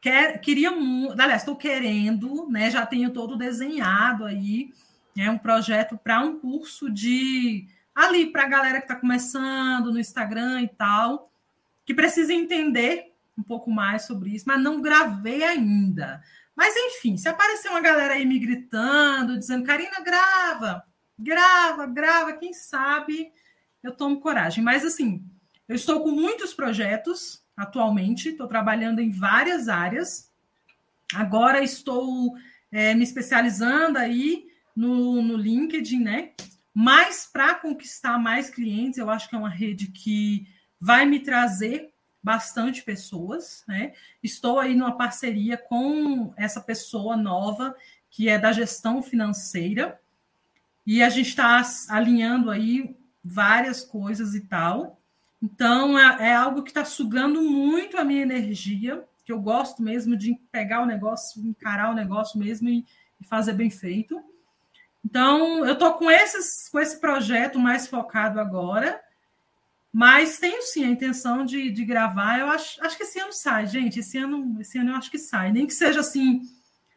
Quer, queria muito, aliás, estou querendo, né? Já tenho todo desenhado aí, né, um projeto para um curso de ali para a galera que está começando no Instagram e tal que precisa entender um pouco mais sobre isso, mas não gravei ainda. Mas enfim, se aparecer uma galera aí me gritando, dizendo, Karina, grava, grava, grava, quem sabe eu tomo coragem. Mas assim, eu estou com muitos projetos atualmente, estou trabalhando em várias áreas. Agora estou é, me especializando aí no, no LinkedIn, né? Mas para conquistar mais clientes, eu acho que é uma rede que vai me trazer bastante pessoas, né? Estou aí numa parceria com essa pessoa nova que é da gestão financeira e a gente está alinhando aí várias coisas e tal. Então é, é algo que está sugando muito a minha energia, que eu gosto mesmo de pegar o negócio, encarar o negócio mesmo e, e fazer bem feito. Então, eu estou com, esses, com esse projeto mais focado agora, mas tenho sim a intenção de, de gravar. Eu acho, acho que esse ano sai, gente. Esse ano, esse ano eu acho que sai. Nem que seja assim,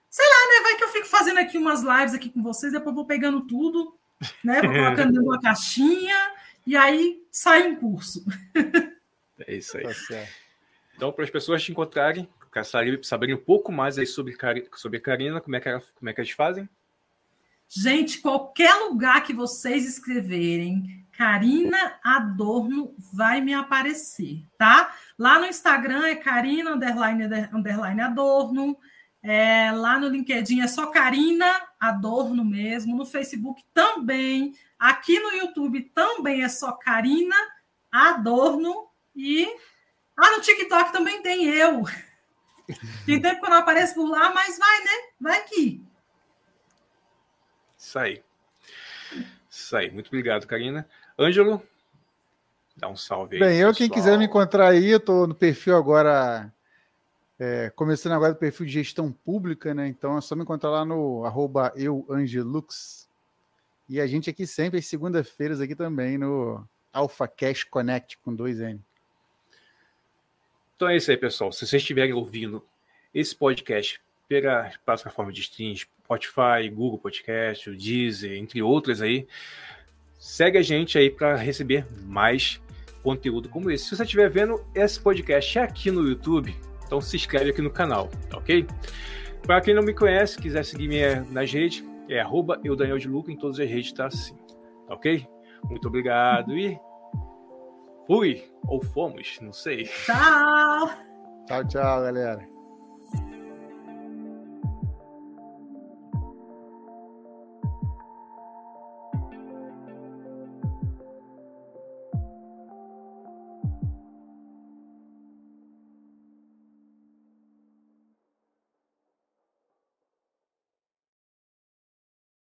sei lá, né? Vai que eu fico fazendo aqui umas lives aqui com vocês, depois vou pegando tudo, né? Vou <laughs> colocando dentro uma caixinha e aí sai um curso. <laughs> É isso aí. Tá então, para as pessoas te encontrarem, saberem um pouco mais aí sobre, sobre a Karina, como é, que ela, como é que elas fazem? Gente, qualquer lugar que vocês escreverem, Karina Adorno vai me aparecer, tá? Lá no Instagram é Karina underline, underline Adorno. É, lá no LinkedIn é só Karina Adorno mesmo. No Facebook também. Aqui no YouTube também é só Karina Adorno. E ah, no TikTok também tem eu. Tem tempo que eu não apareço por lá, mas vai, né? Vai aqui. Isso aí. Isso aí. Muito obrigado, Karina. Ângelo, dá um salve aí. Bem, eu, quem quiser me encontrar aí, eu estou no perfil agora, é, começando agora o perfil de gestão pública, né? Então é só me encontrar lá no arroba euangelux. E a gente aqui sempre, às segunda-feiras, aqui também no Alpha Cash Connect com dois N. Então é isso aí, pessoal. Se vocês estiverem ouvindo esse podcast pela plataforma de streams, Spotify, Google Podcast, o Deezer, entre outras aí, segue a gente aí para receber mais conteúdo como esse. Se você estiver vendo esse podcast aqui no YouTube, então se inscreve aqui no canal, tá ok? Para quem não me conhece, quiser seguir minha nas redes, é arroba eu Daniel de Luca, em todas as redes tá assim, tá ok? Muito obrigado e Fui, ou fomos, não sei. Tchau! Tchau, tchau, galera.